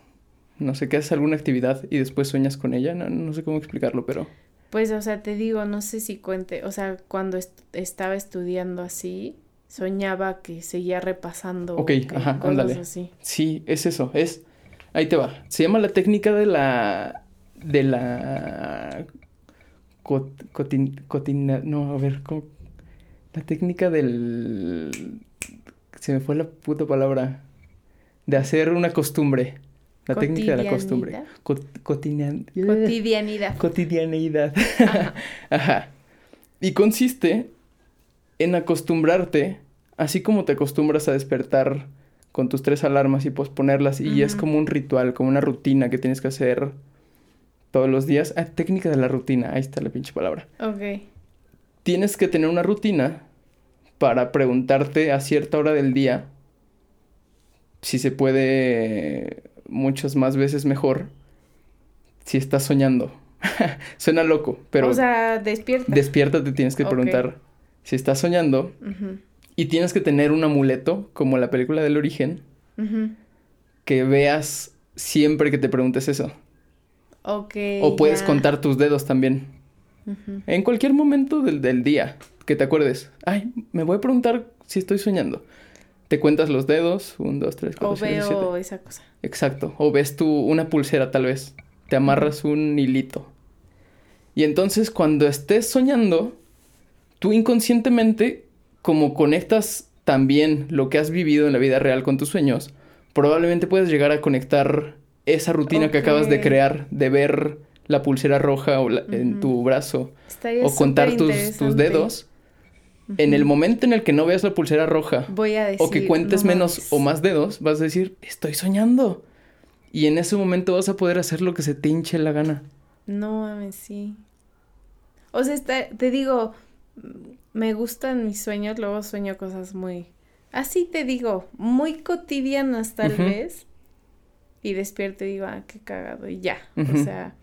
no sé, que haces alguna actividad y después sueñas con ella? No, no sé cómo explicarlo, pero... Pues, o sea, te digo, no sé si cuente, o sea, cuando est- estaba estudiando así, soñaba que seguía repasando. Ok, ajá, ándale. así. Sí, es eso, es... Ahí te va. Se llama la técnica de la... De la... cot- cotin- cotina- no, a ver, ¿cómo? La técnica del... Se me fue la puta palabra. De hacer una costumbre. La técnica de la costumbre. Cot- cotina- Cotidianidad. Cotidianeidad. Ajá. Ajá. Y consiste en acostumbrarte, así como te acostumbras a despertar con tus tres alarmas y posponerlas, y es como un ritual, como una rutina que tienes que hacer todos los días. Ah, técnica de la rutina, ahí está la pinche palabra. Ok. Tienes que tener una rutina para preguntarte a cierta hora del día, si se puede muchas más veces mejor, si estás soñando. Suena loco, pero o sea, despierta. despiértate, tienes que preguntar si estás soñando Ujú, y tienes que tener un amuleto, como la película del origen, que veas siempre que te preguntes eso. Ok. O puedes contar tus dedos también. En cualquier momento del, del día que te acuerdes. Ay, me voy a preguntar si estoy soñando. Te cuentas los dedos. Un, dos, tres, O cuatro, cinco, seis, siete. esa cosa. Exacto. O ves tú una pulsera tal vez. te amarras un hilito. Y entonces cuando estés soñando, tú inconscientemente, como conectas también lo que has vivido en la vida real con tus sueños, probablemente puedes llegar a conectar esa rutina que acabas de crear, de ver la pulsera roja o en tu brazo, o contar tus, tus dedos. En el momento en el que no veas la pulsera roja, o que cuentes menos o más dedos, vas a decir, estoy soñando. Y en ese momento vas a poder hacer lo que se te hinche la gana. No mames, sí. O sea, te digo, me gustan mis sueños, luego sueño cosas muy, así te digo, muy cotidianas tal vez. Y despierto y digo, ah, qué cagado, y ya. O sea,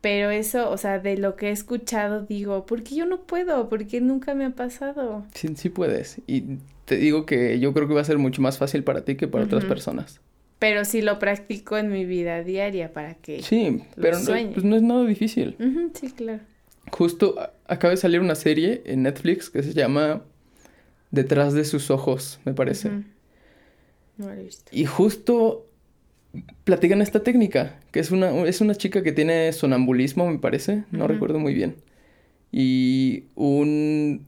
pero eso, o sea, de lo que he escuchado, digo, ¿por qué yo no puedo? Porque nunca me ha pasado. Sí, sí puedes. Y te digo que yo creo que va a ser mucho más fácil para ti que para otras personas. Pero sí lo practico en mi vida diaria para que. Sí, pero no, pues no es nada difícil. sí, claro. Justo acaba de salir una serie en Netflix que se llama Detrás de sus ojos, me parece. No he visto. Y justo platican esta técnica, que es una, es una chica que tiene sonambulismo, me parece, no recuerdo muy bien. Y un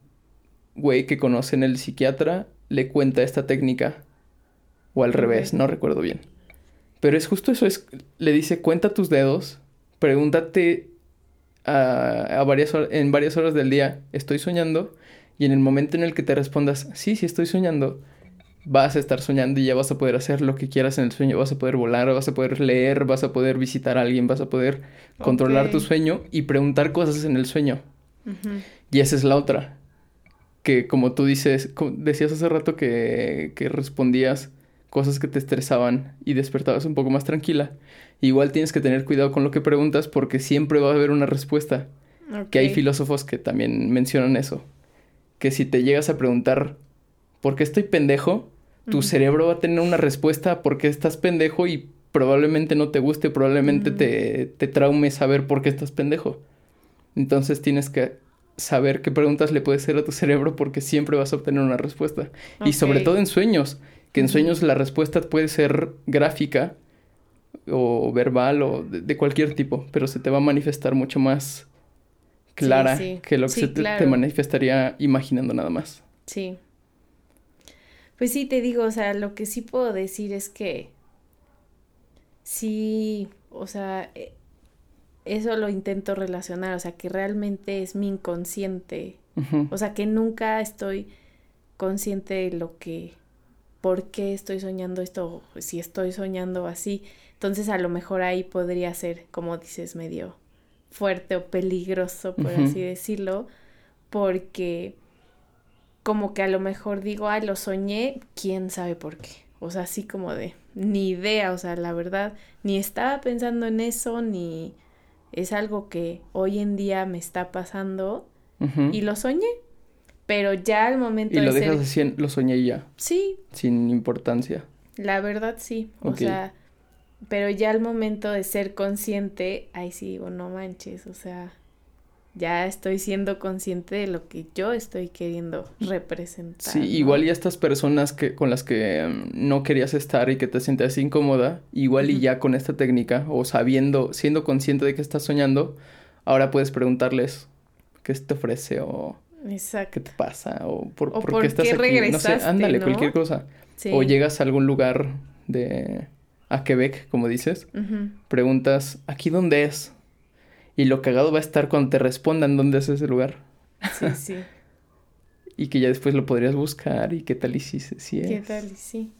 güey que conoce en el psiquiatra le cuenta esta técnica, o al revés, no recuerdo bien. Pero es justo eso, es, le dice, cuenta tus dedos, pregúntate a, varias en varias horas del día, ¿estoy soñando? Y en el momento en el que te respondas, sí, sí estoy soñando, vas a estar soñando y ya vas a poder hacer lo que quieras en el sueño, vas a poder volar, vas a poder leer, vas a poder visitar a alguien, vas a poder controlar tu sueño y preguntar cosas en el sueño. Y esa es la otra. Que como tú dices, decías hace rato que, que respondías cosas que te estresaban y despertabas un poco más tranquila. Igual tienes que tener cuidado con lo que preguntas porque siempre va a haber una respuesta. Que hay filósofos que también mencionan eso. Que si te llegas a preguntar ¿por qué estoy pendejo? tu cerebro va a tener una respuesta porque estás pendejo y probablemente no te guste, probablemente te, te traume saber por qué estás pendejo. Entonces tienes que saber qué preguntas le puedes hacer a tu cerebro porque siempre vas a obtener una respuesta. Y sobre todo en sueños, que en sueños la respuesta puede ser gráfica o verbal o de, cualquier tipo, pero se te va a manifestar mucho más clara que lo que se te manifestaría imaginando nada más. Sí. Pues sí, te digo, o sea, lo que sí puedo decir es que sí, o sea, e, eso lo intento relacionar, o sea, que realmente es mi inconsciente, o sea, que nunca estoy consciente de lo que, por qué estoy soñando esto, si estoy soñando así, entonces a lo mejor ahí podría ser, como dices, medio fuerte o peligroso, por así decirlo, porque como que a lo mejor digo, ay, lo soñé, quién sabe por qué. O sea, así como de, ni idea, o sea, la verdad, ni estaba pensando en eso, ni es algo que hoy en día me está pasando y lo soñé. Pero ya al momento y lo dejas así, lo soñé ya. Sí. Sin importancia. La verdad sí. O sea, pero ya al momento de ser consciente, ahí sí digo, no manches, o sea, ya estoy siendo consciente de lo que yo estoy queriendo representar. Sí, igual y estas personas que con las que mm, no querías estar y que te sentías incómoda, igual y ya con esta técnica o sabiendo, siendo consciente de que estás soñando, ahora puedes preguntarles qué te ofrece o qué te pasa o por, qué estás aquí. No sé, ándale, cualquier cosa. O llegas a algún lugar de a Quebec, como dices, preguntas, ¿aquí dónde es? Y lo cagado va a estar cuando te respondan dónde es ese lugar. Sí, sí. y que ya después lo podrías buscar y qué tal y si, si es. ¿Qué tal y sí?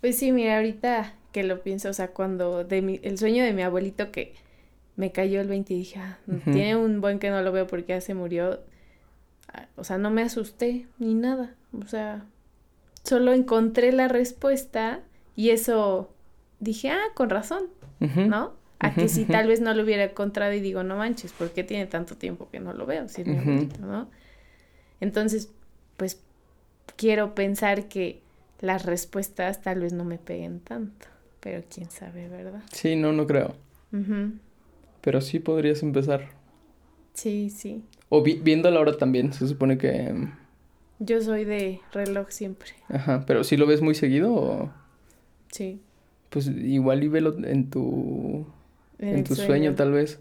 Pues sí, mira, ahorita que lo pienso, o sea, cuando de mi, el sueño de mi abuelito que me cayó el 20 y dije, ah, tiene un buen que no lo veo porque ya se murió. O sea, no me asusté ni nada. O sea, solo encontré la respuesta y eso dije, ah, con razón, ¿no? A que si tal vez no lo hubiera encontrado y digo, no manches, ¿por qué tiene tanto tiempo que no lo veo? Si es mi abuelito, ¿no? Entonces, pues quiero pensar que las respuestas tal vez no me peguen tanto, pero quién sabe, ¿verdad? Sí, no, no creo. Pero sí podrías empezar. Sí, sí. O viendo la hora también, se supone que... Mm, Yo soy de reloj siempre. Ajá, pero ¿sí lo ves muy seguido o...? Sí. Pues igual y velo en tu en, tu sueño. tal vez.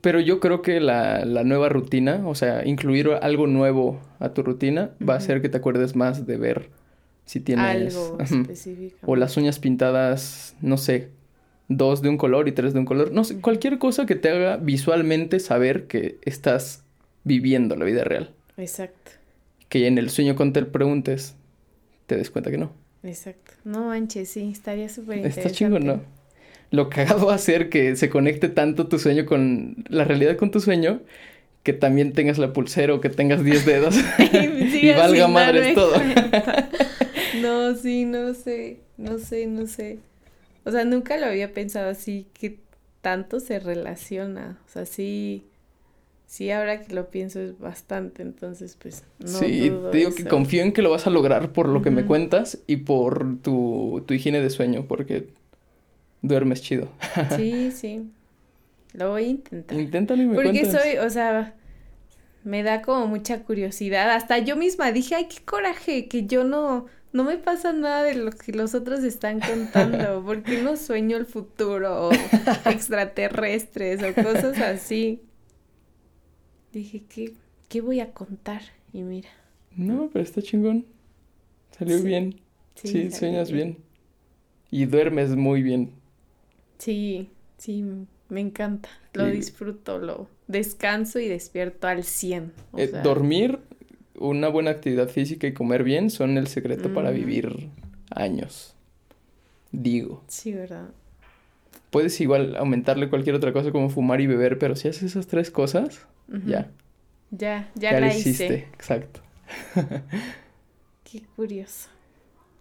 Pero yo creo que la, la, nueva rutina, o sea, incluir algo nuevo a tu rutina, va a hacer que te acuerdes más de ver si tienes... Algo específico. O las uñas pintadas, no sé, dos de un color y tres de un color. No sé, cualquier cosa que te haga visualmente saber que estás viviendo la vida real. Exacto. Que en el sueño cuando te preguntes, te des cuenta que no. Exacto. No manches, sí, estaría súper interesante. Está chingón, ¿no? Lo cagado va a ser que se conecte tanto tu sueño con la realidad con tu sueño que también tengas la pulsera o que tengas 10 dedos y valga madres todo. no, sí, no sé, no sé, no sé. O sea, nunca lo había pensado así que tanto se relaciona. O sea, sí, sí, ahora que lo pienso es bastante, entonces pues no. Sí, te digo que confío en que lo vas a lograr por lo que me cuentas y por tu, tu higiene de sueño, porque duermes chido. sí, sí. Lo voy a intentar. Inténtalo y me Porque soy, o sea, me da como mucha curiosidad. Hasta yo misma dije, ay, qué coraje, que yo no, no me pasa nada de lo que los otros están contando, porque no sueño el futuro o extraterrestres o cosas así. Dije, ¿qué, qué voy a contar? Y mira. No, pero está chingón. Salió bien. Sí, sueñas bien. Y duermes muy bien. Sí, sí, me encanta. Lo disfruto, lo descanso y despierto al 100. Eh, dormir una buena actividad física y comer bien son el secreto para vivir años. Digo. Sí, ¿verdad? Puedes igual aumentarle cualquier otra cosa como fumar y beber, pero si haces esas tres cosas, ya. Ya, ya, ya la hiciste. Exacto. Qué curioso.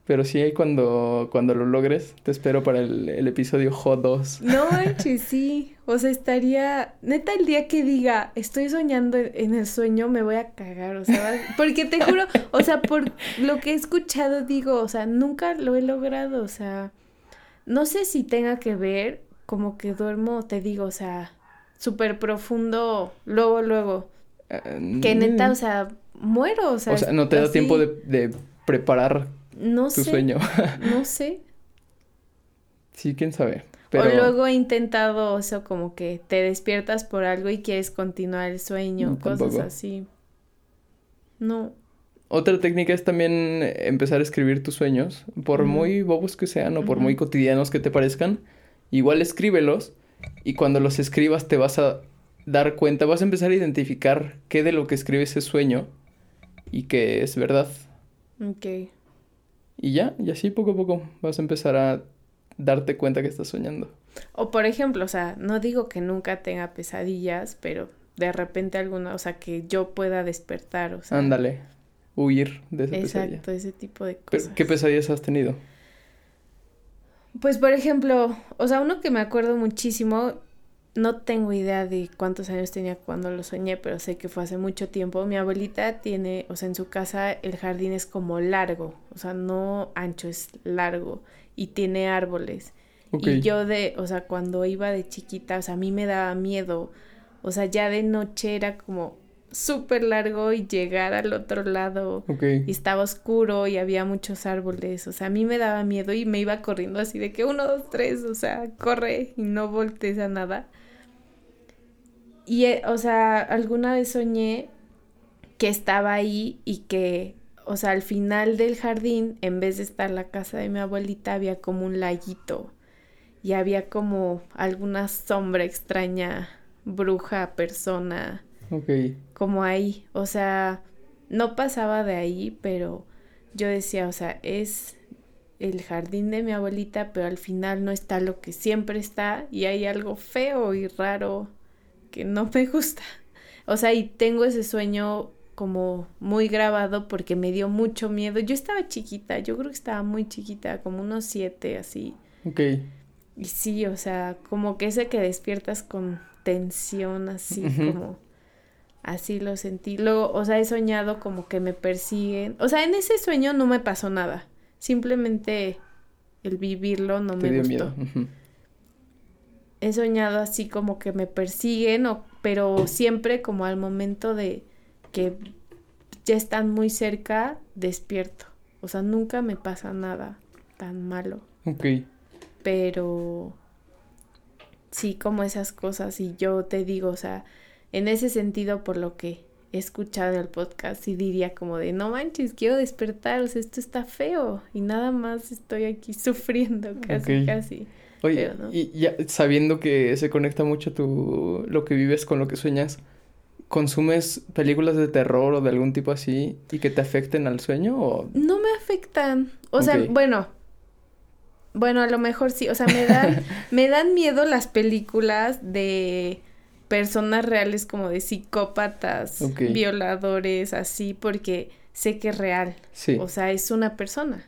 Pero sí, cuando, cuando lo logres, te espero para el, el episodio J2. No manches, sí. O sea, estaría. Neta, el día que diga, estoy soñando en el sueño, me voy a cagar. O sea, porque te juro, o sea, por lo que he escuchado, digo, o sea, nunca lo he logrado. O sea, no sé si tenga que ver, como que duermo, te digo, o sea, súper profundo, luego, luego. Eh, que neta, o sea, muero, o sea. O sea, no te da tiempo de, de preparar no tu sueño. no sé. Sí, quién sabe. O luego he intentado eso como que te despiertas por algo y quieres continuar el sueño, cosas así. No. Otra técnica es también empezar a escribir tus sueños, por muy bobos que sean o por muy cotidianos que te parezcan, igual escríbelos y cuando los escribas te vas a dar cuenta, vas a empezar a identificar qué de lo que escribes es sueño y qué es verdad. Ok. Y ya, y así poco a poco vas a empezar a darte cuenta que estás soñando. O por ejemplo, o sea, no digo que nunca tenga pesadillas, pero de repente alguna, o sea, que yo pueda despertar, o sea. Ándale, huir de esa Exacto, ese tipo de cosas. ¿Qué pesadillas has tenido? Pues por ejemplo, o sea, uno que me acuerdo muchísimo, no tengo idea de cuántos años tenía cuando lo soñé, pero sé que fue hace mucho tiempo. Mi abuelita tiene, o sea, en su casa el jardín es como largo, o sea, no ancho, es largo y tiene árboles. Y yo de, o sea, cuando iba de chiquita, o sea, a mí me daba miedo. O sea, ya de noche era como súper largo y llegar al otro lado y estaba oscuro y había muchos árboles, o sea, a mí me daba miedo y me iba corriendo así de que uno, dos, tres, o sea, corre y no voltees a nada. Y, eh, o sea, alguna vez soñé que estaba ahí y que, o sea, al final del jardín, en vez de estar la casa de mi abuelita, había como un laguito y había como alguna sombra extraña, bruja, persona. Ok. Como ahí, o sea, no pasaba de ahí, pero yo decía, o sea, es el jardín de mi abuelita, pero al final no está lo que siempre está y hay algo feo y raro que no me gusta. O sea, y tengo ese sueño como muy grabado porque me dio mucho miedo. Yo estaba chiquita, yo creo que estaba muy chiquita, como unos siete, así. Ok. Y sí, o sea, como que ese que despiertas con tensión, así como... Así lo sentí. Luego, o sea, he soñado como que me persiguen. O sea, en ese sueño no me pasó nada. Simplemente el vivirlo no me gustó he soñado así como que me persiguen, o, pero siempre como al momento de que ya están muy cerca, despierto. O sea, nunca me pasa nada tan malo. Ok. Pero sí, como esas cosas. Y yo te digo, o sea, en ese sentido, por lo que he escuchado el podcast, sí diría como de, no manches, quiero despertar, o sea, esto está feo. Y nada más estoy aquí sufriendo, casi, casi. Oye, y ya sabiendo que se conecta mucho tu, lo que vives con lo que sueñas, ¿consumes películas de terror o de algún tipo así y que te afecten al sueño o...? No me afectan. O sea, bueno, bueno, a lo mejor sí, o sea, me dan, me dan miedo las películas de personas reales como de psicópatas, violadores, así, porque sé que es real. Sí. O sea, es una persona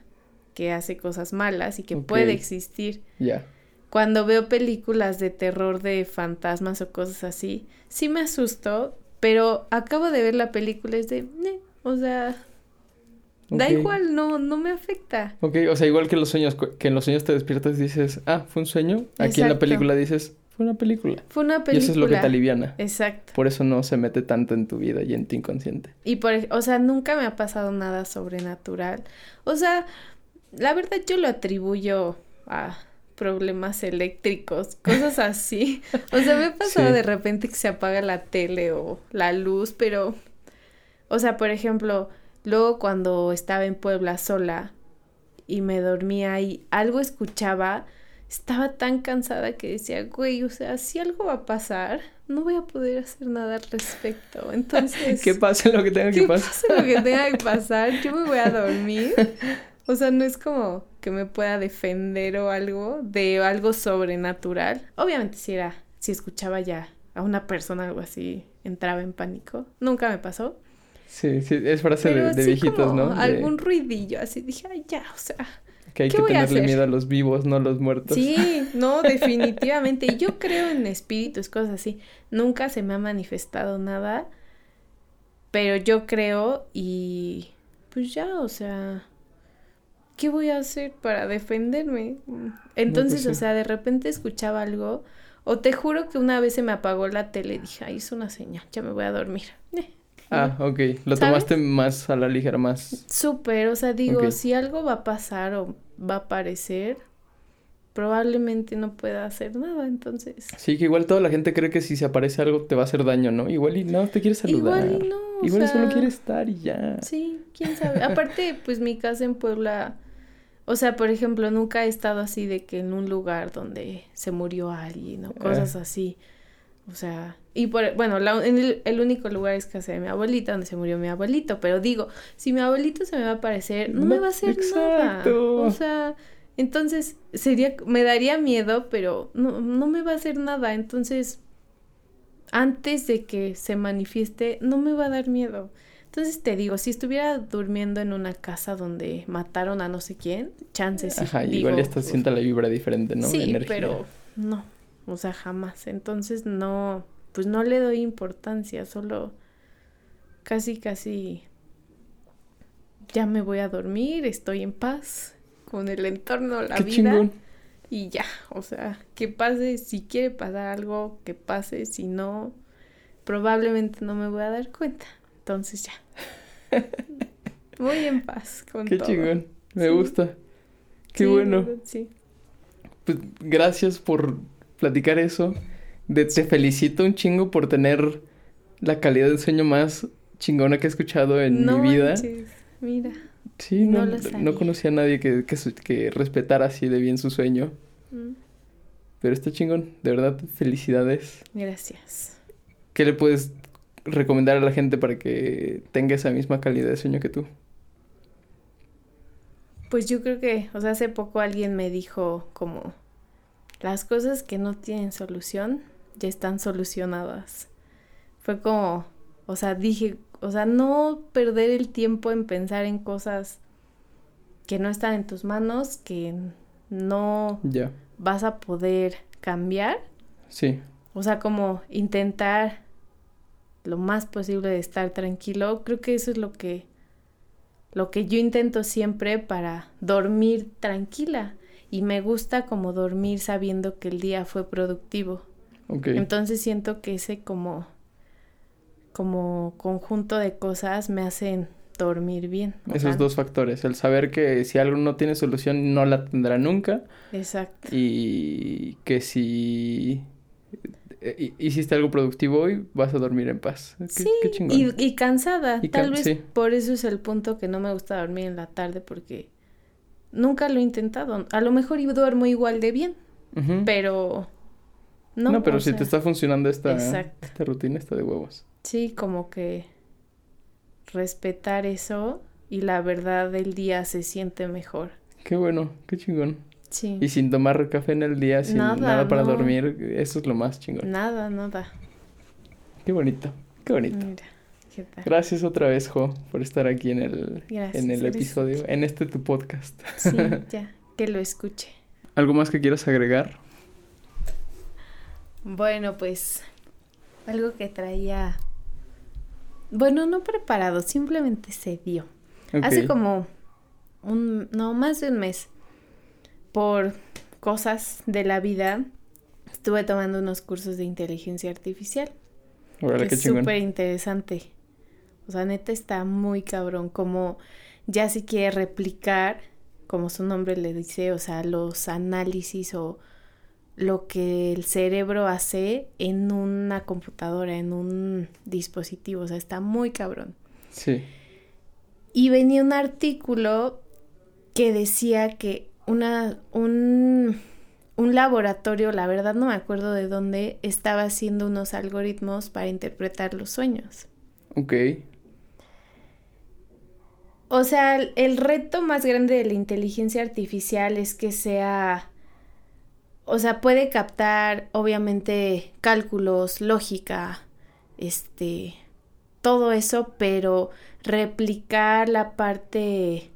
que hace cosas malas y que puede existir. Ya. Cuando veo películas de terror de fantasmas o cosas así, sí me asusto, pero acabo de ver la película y es de, o sea, da igual, no, no me afecta. Ok, o sea, igual que los sueños, que en los sueños te despiertas y dices, ah, fue un sueño, aquí en la película dices, fue una película. Fue una película. Y eso es lo que te aliviana. Exacto. Por eso no se mete tanto en tu vida y en tu inconsciente. Y por, o sea, nunca me ha pasado nada sobrenatural. O sea, la verdad yo lo atribuyo a problemas eléctricos, cosas así. O sea, me ha pasado de repente que se apaga la tele o la luz, pero, o sea, por ejemplo, luego cuando estaba en Puebla sola y me dormía y algo escuchaba, estaba tan cansada que decía, güey, o sea, si algo va a pasar, no voy a poder hacer nada al respecto. Entonces... que pase lo que tenga que pasar. Que pase lo que tenga que pasar, yo me voy a dormir. O sea, no es como que me pueda defender o algo de algo sobrenatural. Obviamente si era, si escuchaba ya a una persona algo así, entraba en pánico. Nunca me pasó. Sí, sí, es frase de, de viejitos, ¿no? Algún ruidillo, así dije, ay, ya, o sea. Que hay que tenerle miedo a los vivos, no a los muertos. Sí, no, definitivamente. Y yo creo en espíritus, cosas así. Nunca se me ha manifestado nada, pero yo creo y pues ya, o sea, ¿qué voy a hacer para defenderme? Entonces, o sea, de repente escuchaba algo, o te juro que una vez se me apagó la tele y dije, ay, es una señal, ya me voy a dormir. Eh, ah, ok, lo tomaste más a la ligera, más. Súper, o sea, digo, si algo va a pasar o va a aparecer, probablemente no pueda hacer nada, entonces. Sí, que igual toda la gente cree que si se aparece algo te va a hacer daño, ¿no? Igual y no, te quieres saludar. Igual y no. Igual solo quiere estar y ya. Sí, quién sabe. Aparte, pues mi casa en Puebla o sea, por ejemplo, nunca he estado así de que en un lugar donde se murió alguien o cosas así. O sea, y por, bueno, en el, único lugar es casa de mi abuelita, donde se murió mi abuelito. Pero digo, si mi abuelito se me va a aparecer, no, me va a hacer nada. O sea, entonces sería, me daría miedo, pero no, no me va a hacer nada. Entonces, antes de que se manifieste, no me va a dar miedo. Entonces te digo, si estuviera durmiendo en una casa donde mataron a no sé quién, chances. Ajá, igual ya está, sienta la vibra diferente, ¿no? Sí, pero no, o sea, jamás. Entonces no, pues no le doy importancia, solo casi, casi ya me voy a dormir, estoy en paz con el entorno, la vida. Y ya, o sea, que pase, si quiere pasar algo, que pase, si no, probablemente no me voy a dar cuenta. Entonces ya. Muy en paz con Qué chingón. Me gusta. Qué bueno. Sí. Pues gracias por platicar eso. De, te felicito un chingo por tener la calidad de sueño más chingona que he escuchado en mi vida. Mira. Sí, no, no, conocía a nadie que, que, respetara así de bien su sueño. Mm. Pero está chingón, de verdad, felicidades. Gracias. ¿Qué le puedes recomendar a la gente para que tenga esa misma calidad de sueño que tú? Pues yo creo que, o sea, hace poco alguien me dijo como las cosas que no tienen solución ya están solucionadas. Fue como, o sea, dije, o sea, no perder el tiempo en pensar en cosas que no están en tus manos, que no vas a poder cambiar. Sí. O sea, como intentar lo más posible de estar tranquilo. Creo que eso es lo que lo que yo intento siempre para dormir tranquila y me gusta como dormir sabiendo que el día fue productivo. Entonces siento que ese como como conjunto de cosas me hacen dormir bien. Esos dos factores, el saber que si algo no tiene solución no la tendrá nunca. Exacto. Y que si eh, hiciste algo productivo hoy, vas a dormir en paz. sí, Y, cansada. Tal vez por eso es el punto que no me gusta dormir en la tarde porque nunca lo he intentado. A lo mejor duermo igual de bien, pero no. No, pero si te está funcionando esta, esta rutina, está de huevos. Sí, como que respetar eso y la verdad del día se siente mejor. Qué bueno, qué chingón. Y sin tomar café en el día, sin nada, para dormir, eso es lo más chingón. Nada, nada. Qué bonito, qué bonito. Gracias otra vez, Jo, por estar aquí en el, en el episodio, en este tu podcast. Sí, ya, que lo escuche. ¿Algo más que quieras agregar? Bueno, pues algo que traía, bueno, no preparado, simplemente se dio. Hace como un, no, más de un mes por cosas de la vida, estuve tomando unos cursos de inteligencia artificial. es súper interesante. O sea, neta está muy cabrón. Como ya si quiere replicar, como su nombre le dice, o sea, los análisis o lo que el cerebro hace en una computadora, en un dispositivo. O sea, está muy cabrón. Sí. Y venía un artículo que decía que una, un, un laboratorio, la verdad no me acuerdo de dónde, estaba haciendo unos algoritmos para interpretar los sueños. Ok. O sea, el, reto más grande de la inteligencia artificial es que sea, o sea, puede captar obviamente cálculos, lógica, este, todo eso, pero replicar la parte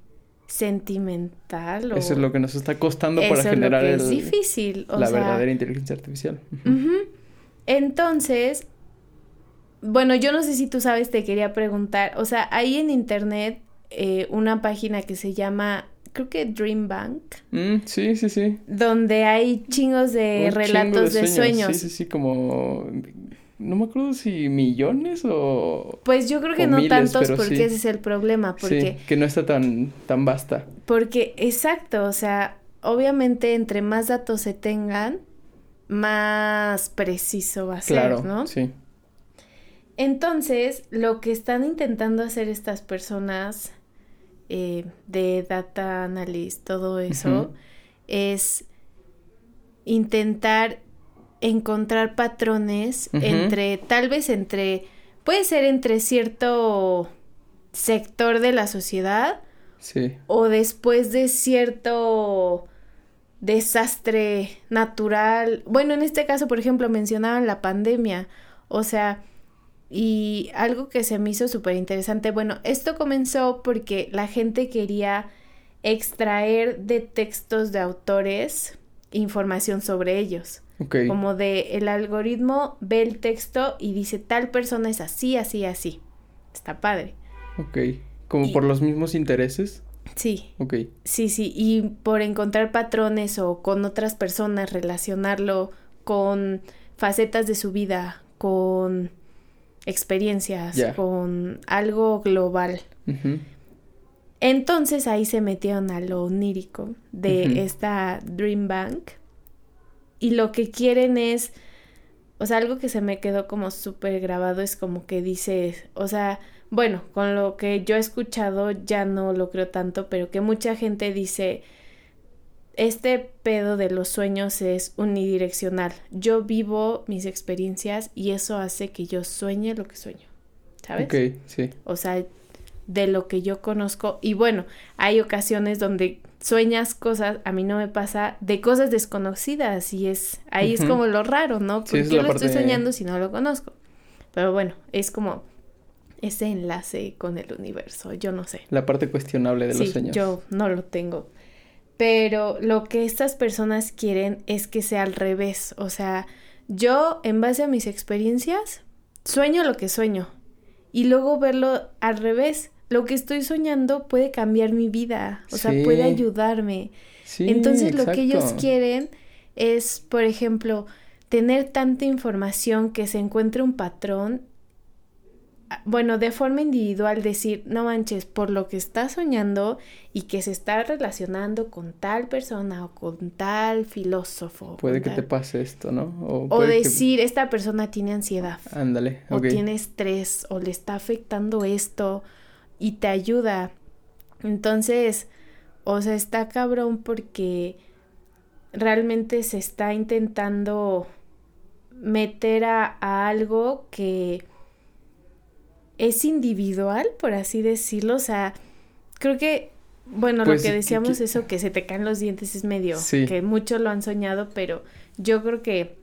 sentimental. Eso es lo que nos está costando para generar es el, difícil. la verdadera inteligencia artificial. Entonces, bueno, yo no sé si tú sabes, te quería preguntar, o sea, hay en internet eh, una página que se llama, creo que Dream Bank. Mm, sí, sí, sí. Donde hay chingos de relatos de, sueños. Sí, sí, sí, como no me acuerdo si millones o... Pues yo creo que no tantos porque ese es el problema, porque... Sí, que no está tan, tan vasta. Porque, exacto, o sea, obviamente entre más datos se tengan, más preciso va a ser, ¿no? Sí. Entonces, lo que están intentando hacer estas personas eh, de data analyst, todo eso, es intentar encontrar patrones entre, tal vez entre, puede ser entre cierto sector de la sociedad sí. o después de cierto desastre natural. Bueno, en este caso, por ejemplo, mencionaban la pandemia, o sea, y algo que se me hizo súper interesante, bueno, esto comenzó porque la gente quería extraer de textos de autores información sobre ellos. Como de el algoritmo ve el texto y dice tal persona es así, así, así. Está padre. Ok. ¿Como por los mismos intereses? Sí. Ok. Sí, sí. Y por encontrar patrones o con otras personas, relacionarlo con facetas de su vida, con experiencias, con algo global. Entonces ahí se metieron a lo onírico de esta Dream Bank y lo que quieren es, o sea, algo que se me quedó como súper grabado es como que dice, o sea, bueno, con lo que yo he escuchado ya no lo creo tanto, pero que mucha gente dice, este pedo de los sueños es unidireccional. Yo vivo mis experiencias y eso hace que yo sueñe lo que sueño. ¿Sabes? Ok, sí. O sea, de lo que yo conozco. Y bueno, hay ocasiones donde sueñas cosas, a mí no me pasa, de cosas desconocidas y es, ahí es como lo raro, ¿no? ¿Por qué lo estoy soñando si no lo conozco? Pero bueno, es como ese enlace con el universo, yo no sé. La parte cuestionable de los sueños. Yo no lo tengo. Pero lo que estas personas quieren es que sea al revés, o sea, yo en base a mis experiencias sueño lo que sueño y luego verlo al revés. Lo que estoy soñando puede cambiar mi vida, o sea, puede ayudarme. Entonces lo que ellos quieren es, por ejemplo, tener tanta información que se encuentre un patrón bueno, de forma individual decir, no manches, por lo que estás soñando y que se está relacionando con tal persona o con tal filósofo. Puede que te pase esto, ¿no? O, decir, esta persona tiene ansiedad. Ándale. O tiene estrés o le está afectando esto y te ayuda. Entonces, o sea, está cabrón porque realmente se está intentando meter a algo que es individual, por así decirlo. O sea, creo que, bueno, lo pues, que decíamos, eso que se te caen los dientes es medio, que muchos lo han soñado, pero yo creo que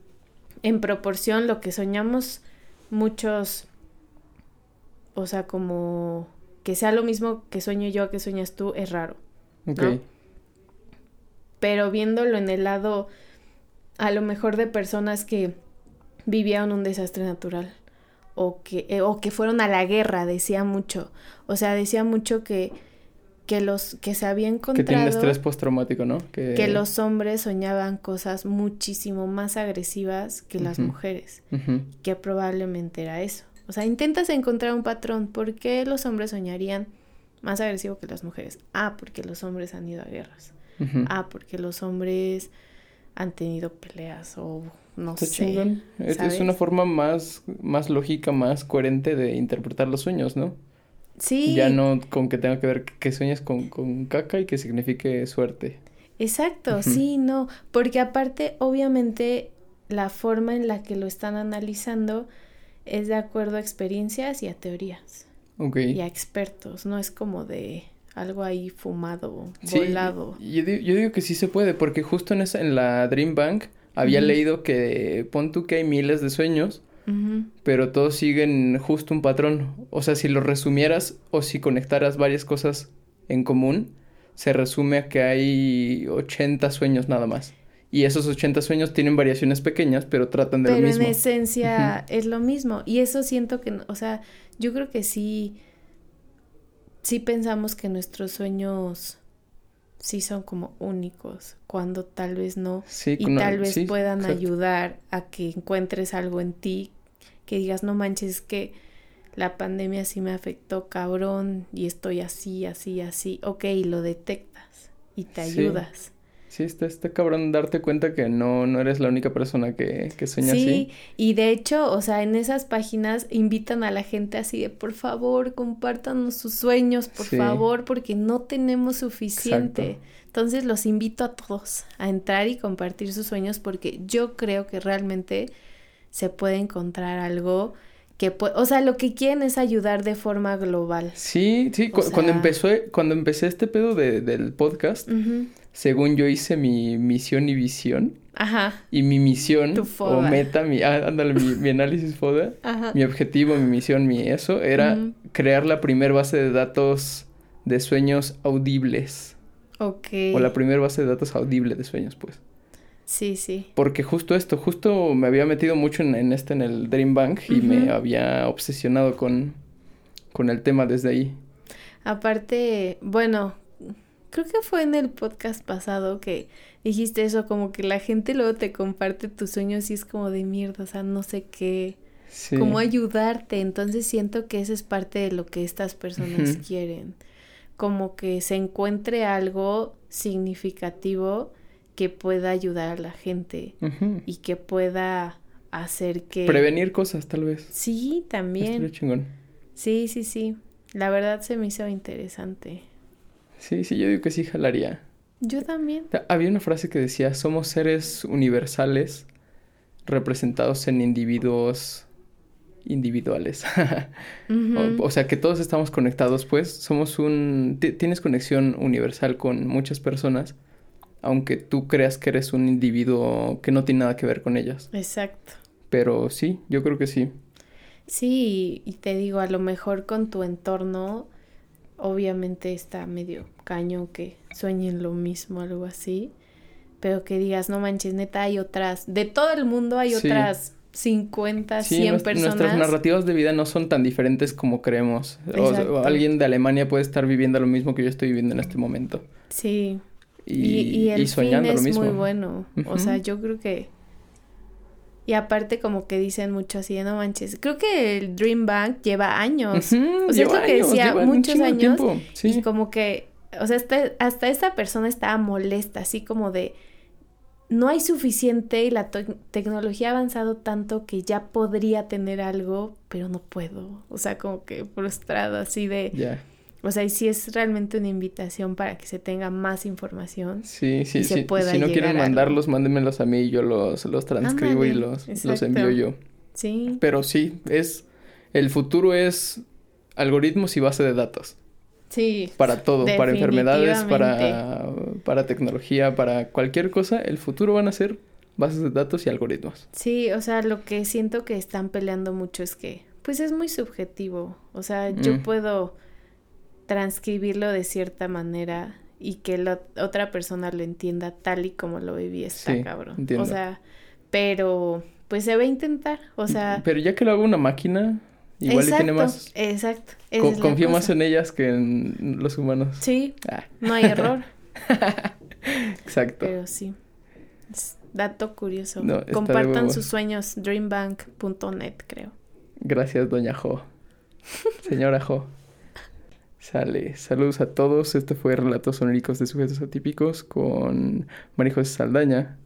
en proporción lo que soñamos muchos, o sea, como que sea lo mismo que sueño yo que sueñas tú, es raro. ¿no? Pero viéndolo en el lado, a lo mejor de personas que vivían un desastre natural o que, eh, o que fueron a la guerra, decía mucho. O sea, decía mucho que, que los que se había encontrado... Que tienen estrés postraumático, ¿no? Que... los hombres soñaban cosas muchísimo más agresivas que las mujeres, que probablemente era eso. O sea, intentas encontrar un patrón. ¿Por qué los hombres soñarían más agresivo que las mujeres? Ah, porque los hombres han ido a guerras. Ah, porque los hombres han tenido peleas o no sé. Es, una forma más, más lógica, más coherente de interpretar los sueños, ¿no? Sí. Ya no con que tenga que ver que sueñes con, con caca y que signifique suerte. Exacto, sí, no. Porque aparte, obviamente, la forma en la que lo están analizando es de acuerdo a experiencias y a teorías. Ok. Y a expertos, no es como de algo ahí fumado, volado. Yo, yo, digo que sí se puede, porque justo en, esa, en la Dream Bank había leído que pon tú que hay miles de sueños, pero todos siguen justo un patrón. O sea, si lo resumieras o si conectaras varias cosas en común, se resume a que hay 80 sueños nada más. Y esos 80 sueños tienen variaciones pequeñas, pero tratan de lo mismo. Pero en esencia es lo mismo. Y eso siento que, o sea, yo creo que sí, sí pensamos que nuestros sueños sí son como únicos, cuando tal vez no, y tal vez puedan ayudar a que encuentres algo en ti, que digas, no manches, que la pandemia sí me afectó cabrón y estoy así, así, así, ok, lo detectas y te ayudas. Sí, está, está cabrón darte cuenta que no, no eres la única persona que, que sueña así. Sí, y de hecho, o sea, en esas páginas invitan a la gente así de, por favor, compártanos sus sueños, por favor, porque no tenemos suficiente. Entonces los invito a todos a entrar y compartir sus sueños porque yo creo que realmente se puede encontrar algo que o sea, lo que quieren es ayudar de forma global. Sí, sí, cuando empezó, cuando empecé este pedo de, del podcast, según yo hice mi misión y visión. Ajá. Y mi misión o meta, mi, ah, ándale, mi, análisis FODA, mi objetivo, mi misión, mi eso, era crear la primera base de datos de sueños audibles. Ok. O la primera base de datos audible de sueños, pues. Sí, sí. Porque justo esto, justo me había metido mucho en, en este, en el Dream Bank y me había obsesionado con, con el tema desde ahí. Aparte, bueno, creo que fue en el podcast pasado que dijiste eso, como que la gente luego te comparte tus sueños y es como de mierda, o sea, no sé qué, sí. cómo ayudarte. Entonces siento que eso es parte de lo que estas personas quieren, como que se encuentre algo significativo que pueda ayudar a la gente y que pueda hacer que... Prevenir cosas, tal vez. Sí, también. chingón. Sí, sí, sí. La verdad se me hizo interesante. Sí, sí, yo digo que sí jalaría. Yo también. Había una frase que decía, somos seres universales representados en individuos individuales. o, sea, que todos estamos conectados, pues somos un... Tienes conexión universal con muchas personas aunque tú creas que eres un individuo que no tiene nada que ver con ellas. Exacto. Pero sí, yo creo que sí. Sí, y te digo, a lo mejor con tu entorno, obviamente está medio caño que sueñen lo mismo, algo así, pero que digas, no manches, neta, hay otras, de todo el mundo hay otras 50, sí, 100 personas. Nuestras narrativas de vida no son tan diferentes como creemos. O, alguien de Alemania puede estar viviendo lo mismo que yo estoy viviendo en este momento. Sí. Y, y, el fin es muy bueno. O sea, yo creo que Y aparte como que dicen mucho así no manches. Creo que el Dream Bank lleva años. o sea, es lo que decía, muchos años. Y como que, o sea, hasta, hasta esta persona estaba molesta, así como de no hay suficiente y la tecnología ha avanzado tanto que ya podría tener algo, pero no puedo. O sea, como que frustrado así de... O sea, y si es realmente una invitación para que se tenga más información. Sí, sí, sí. si no quieren mandarlos, mándenmelos a mí y yo los, los transcribo y los, los envío yo. Sí. Pero sí, es... El futuro es algoritmos y base de datos. Sí. Para todo, para enfermedades, para, para tecnología, para cualquier cosa, el futuro van a ser bases de datos y algoritmos. Sí, o sea, lo que siento que están peleando mucho es que, pues es muy subjetivo. O sea, yo mm. puedo transcribirlo de cierta manera y que la otra persona lo entienda tal y como lo viví está cabrón. Entiendo. O sea, pero pues se va a intentar, o sea... Pero ya que lo haga una máquina, Igual exacto, tiene más. Exacto. confío más en ellas que en los humanos. Sí. Ah. No hay error. exacto. Pero sí. dato curioso. Compartan sus sueños. Dreambank.net, creo. Gracias, doña Jo. Señora Jo. Sale. Saludos a todos. Este fue Relatos Sonóricos de Sujetos Atípicos con María José Saldaña.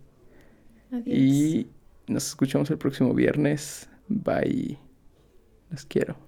Adiós. Y nos escuchamos el próximo viernes. Bye. Los quiero.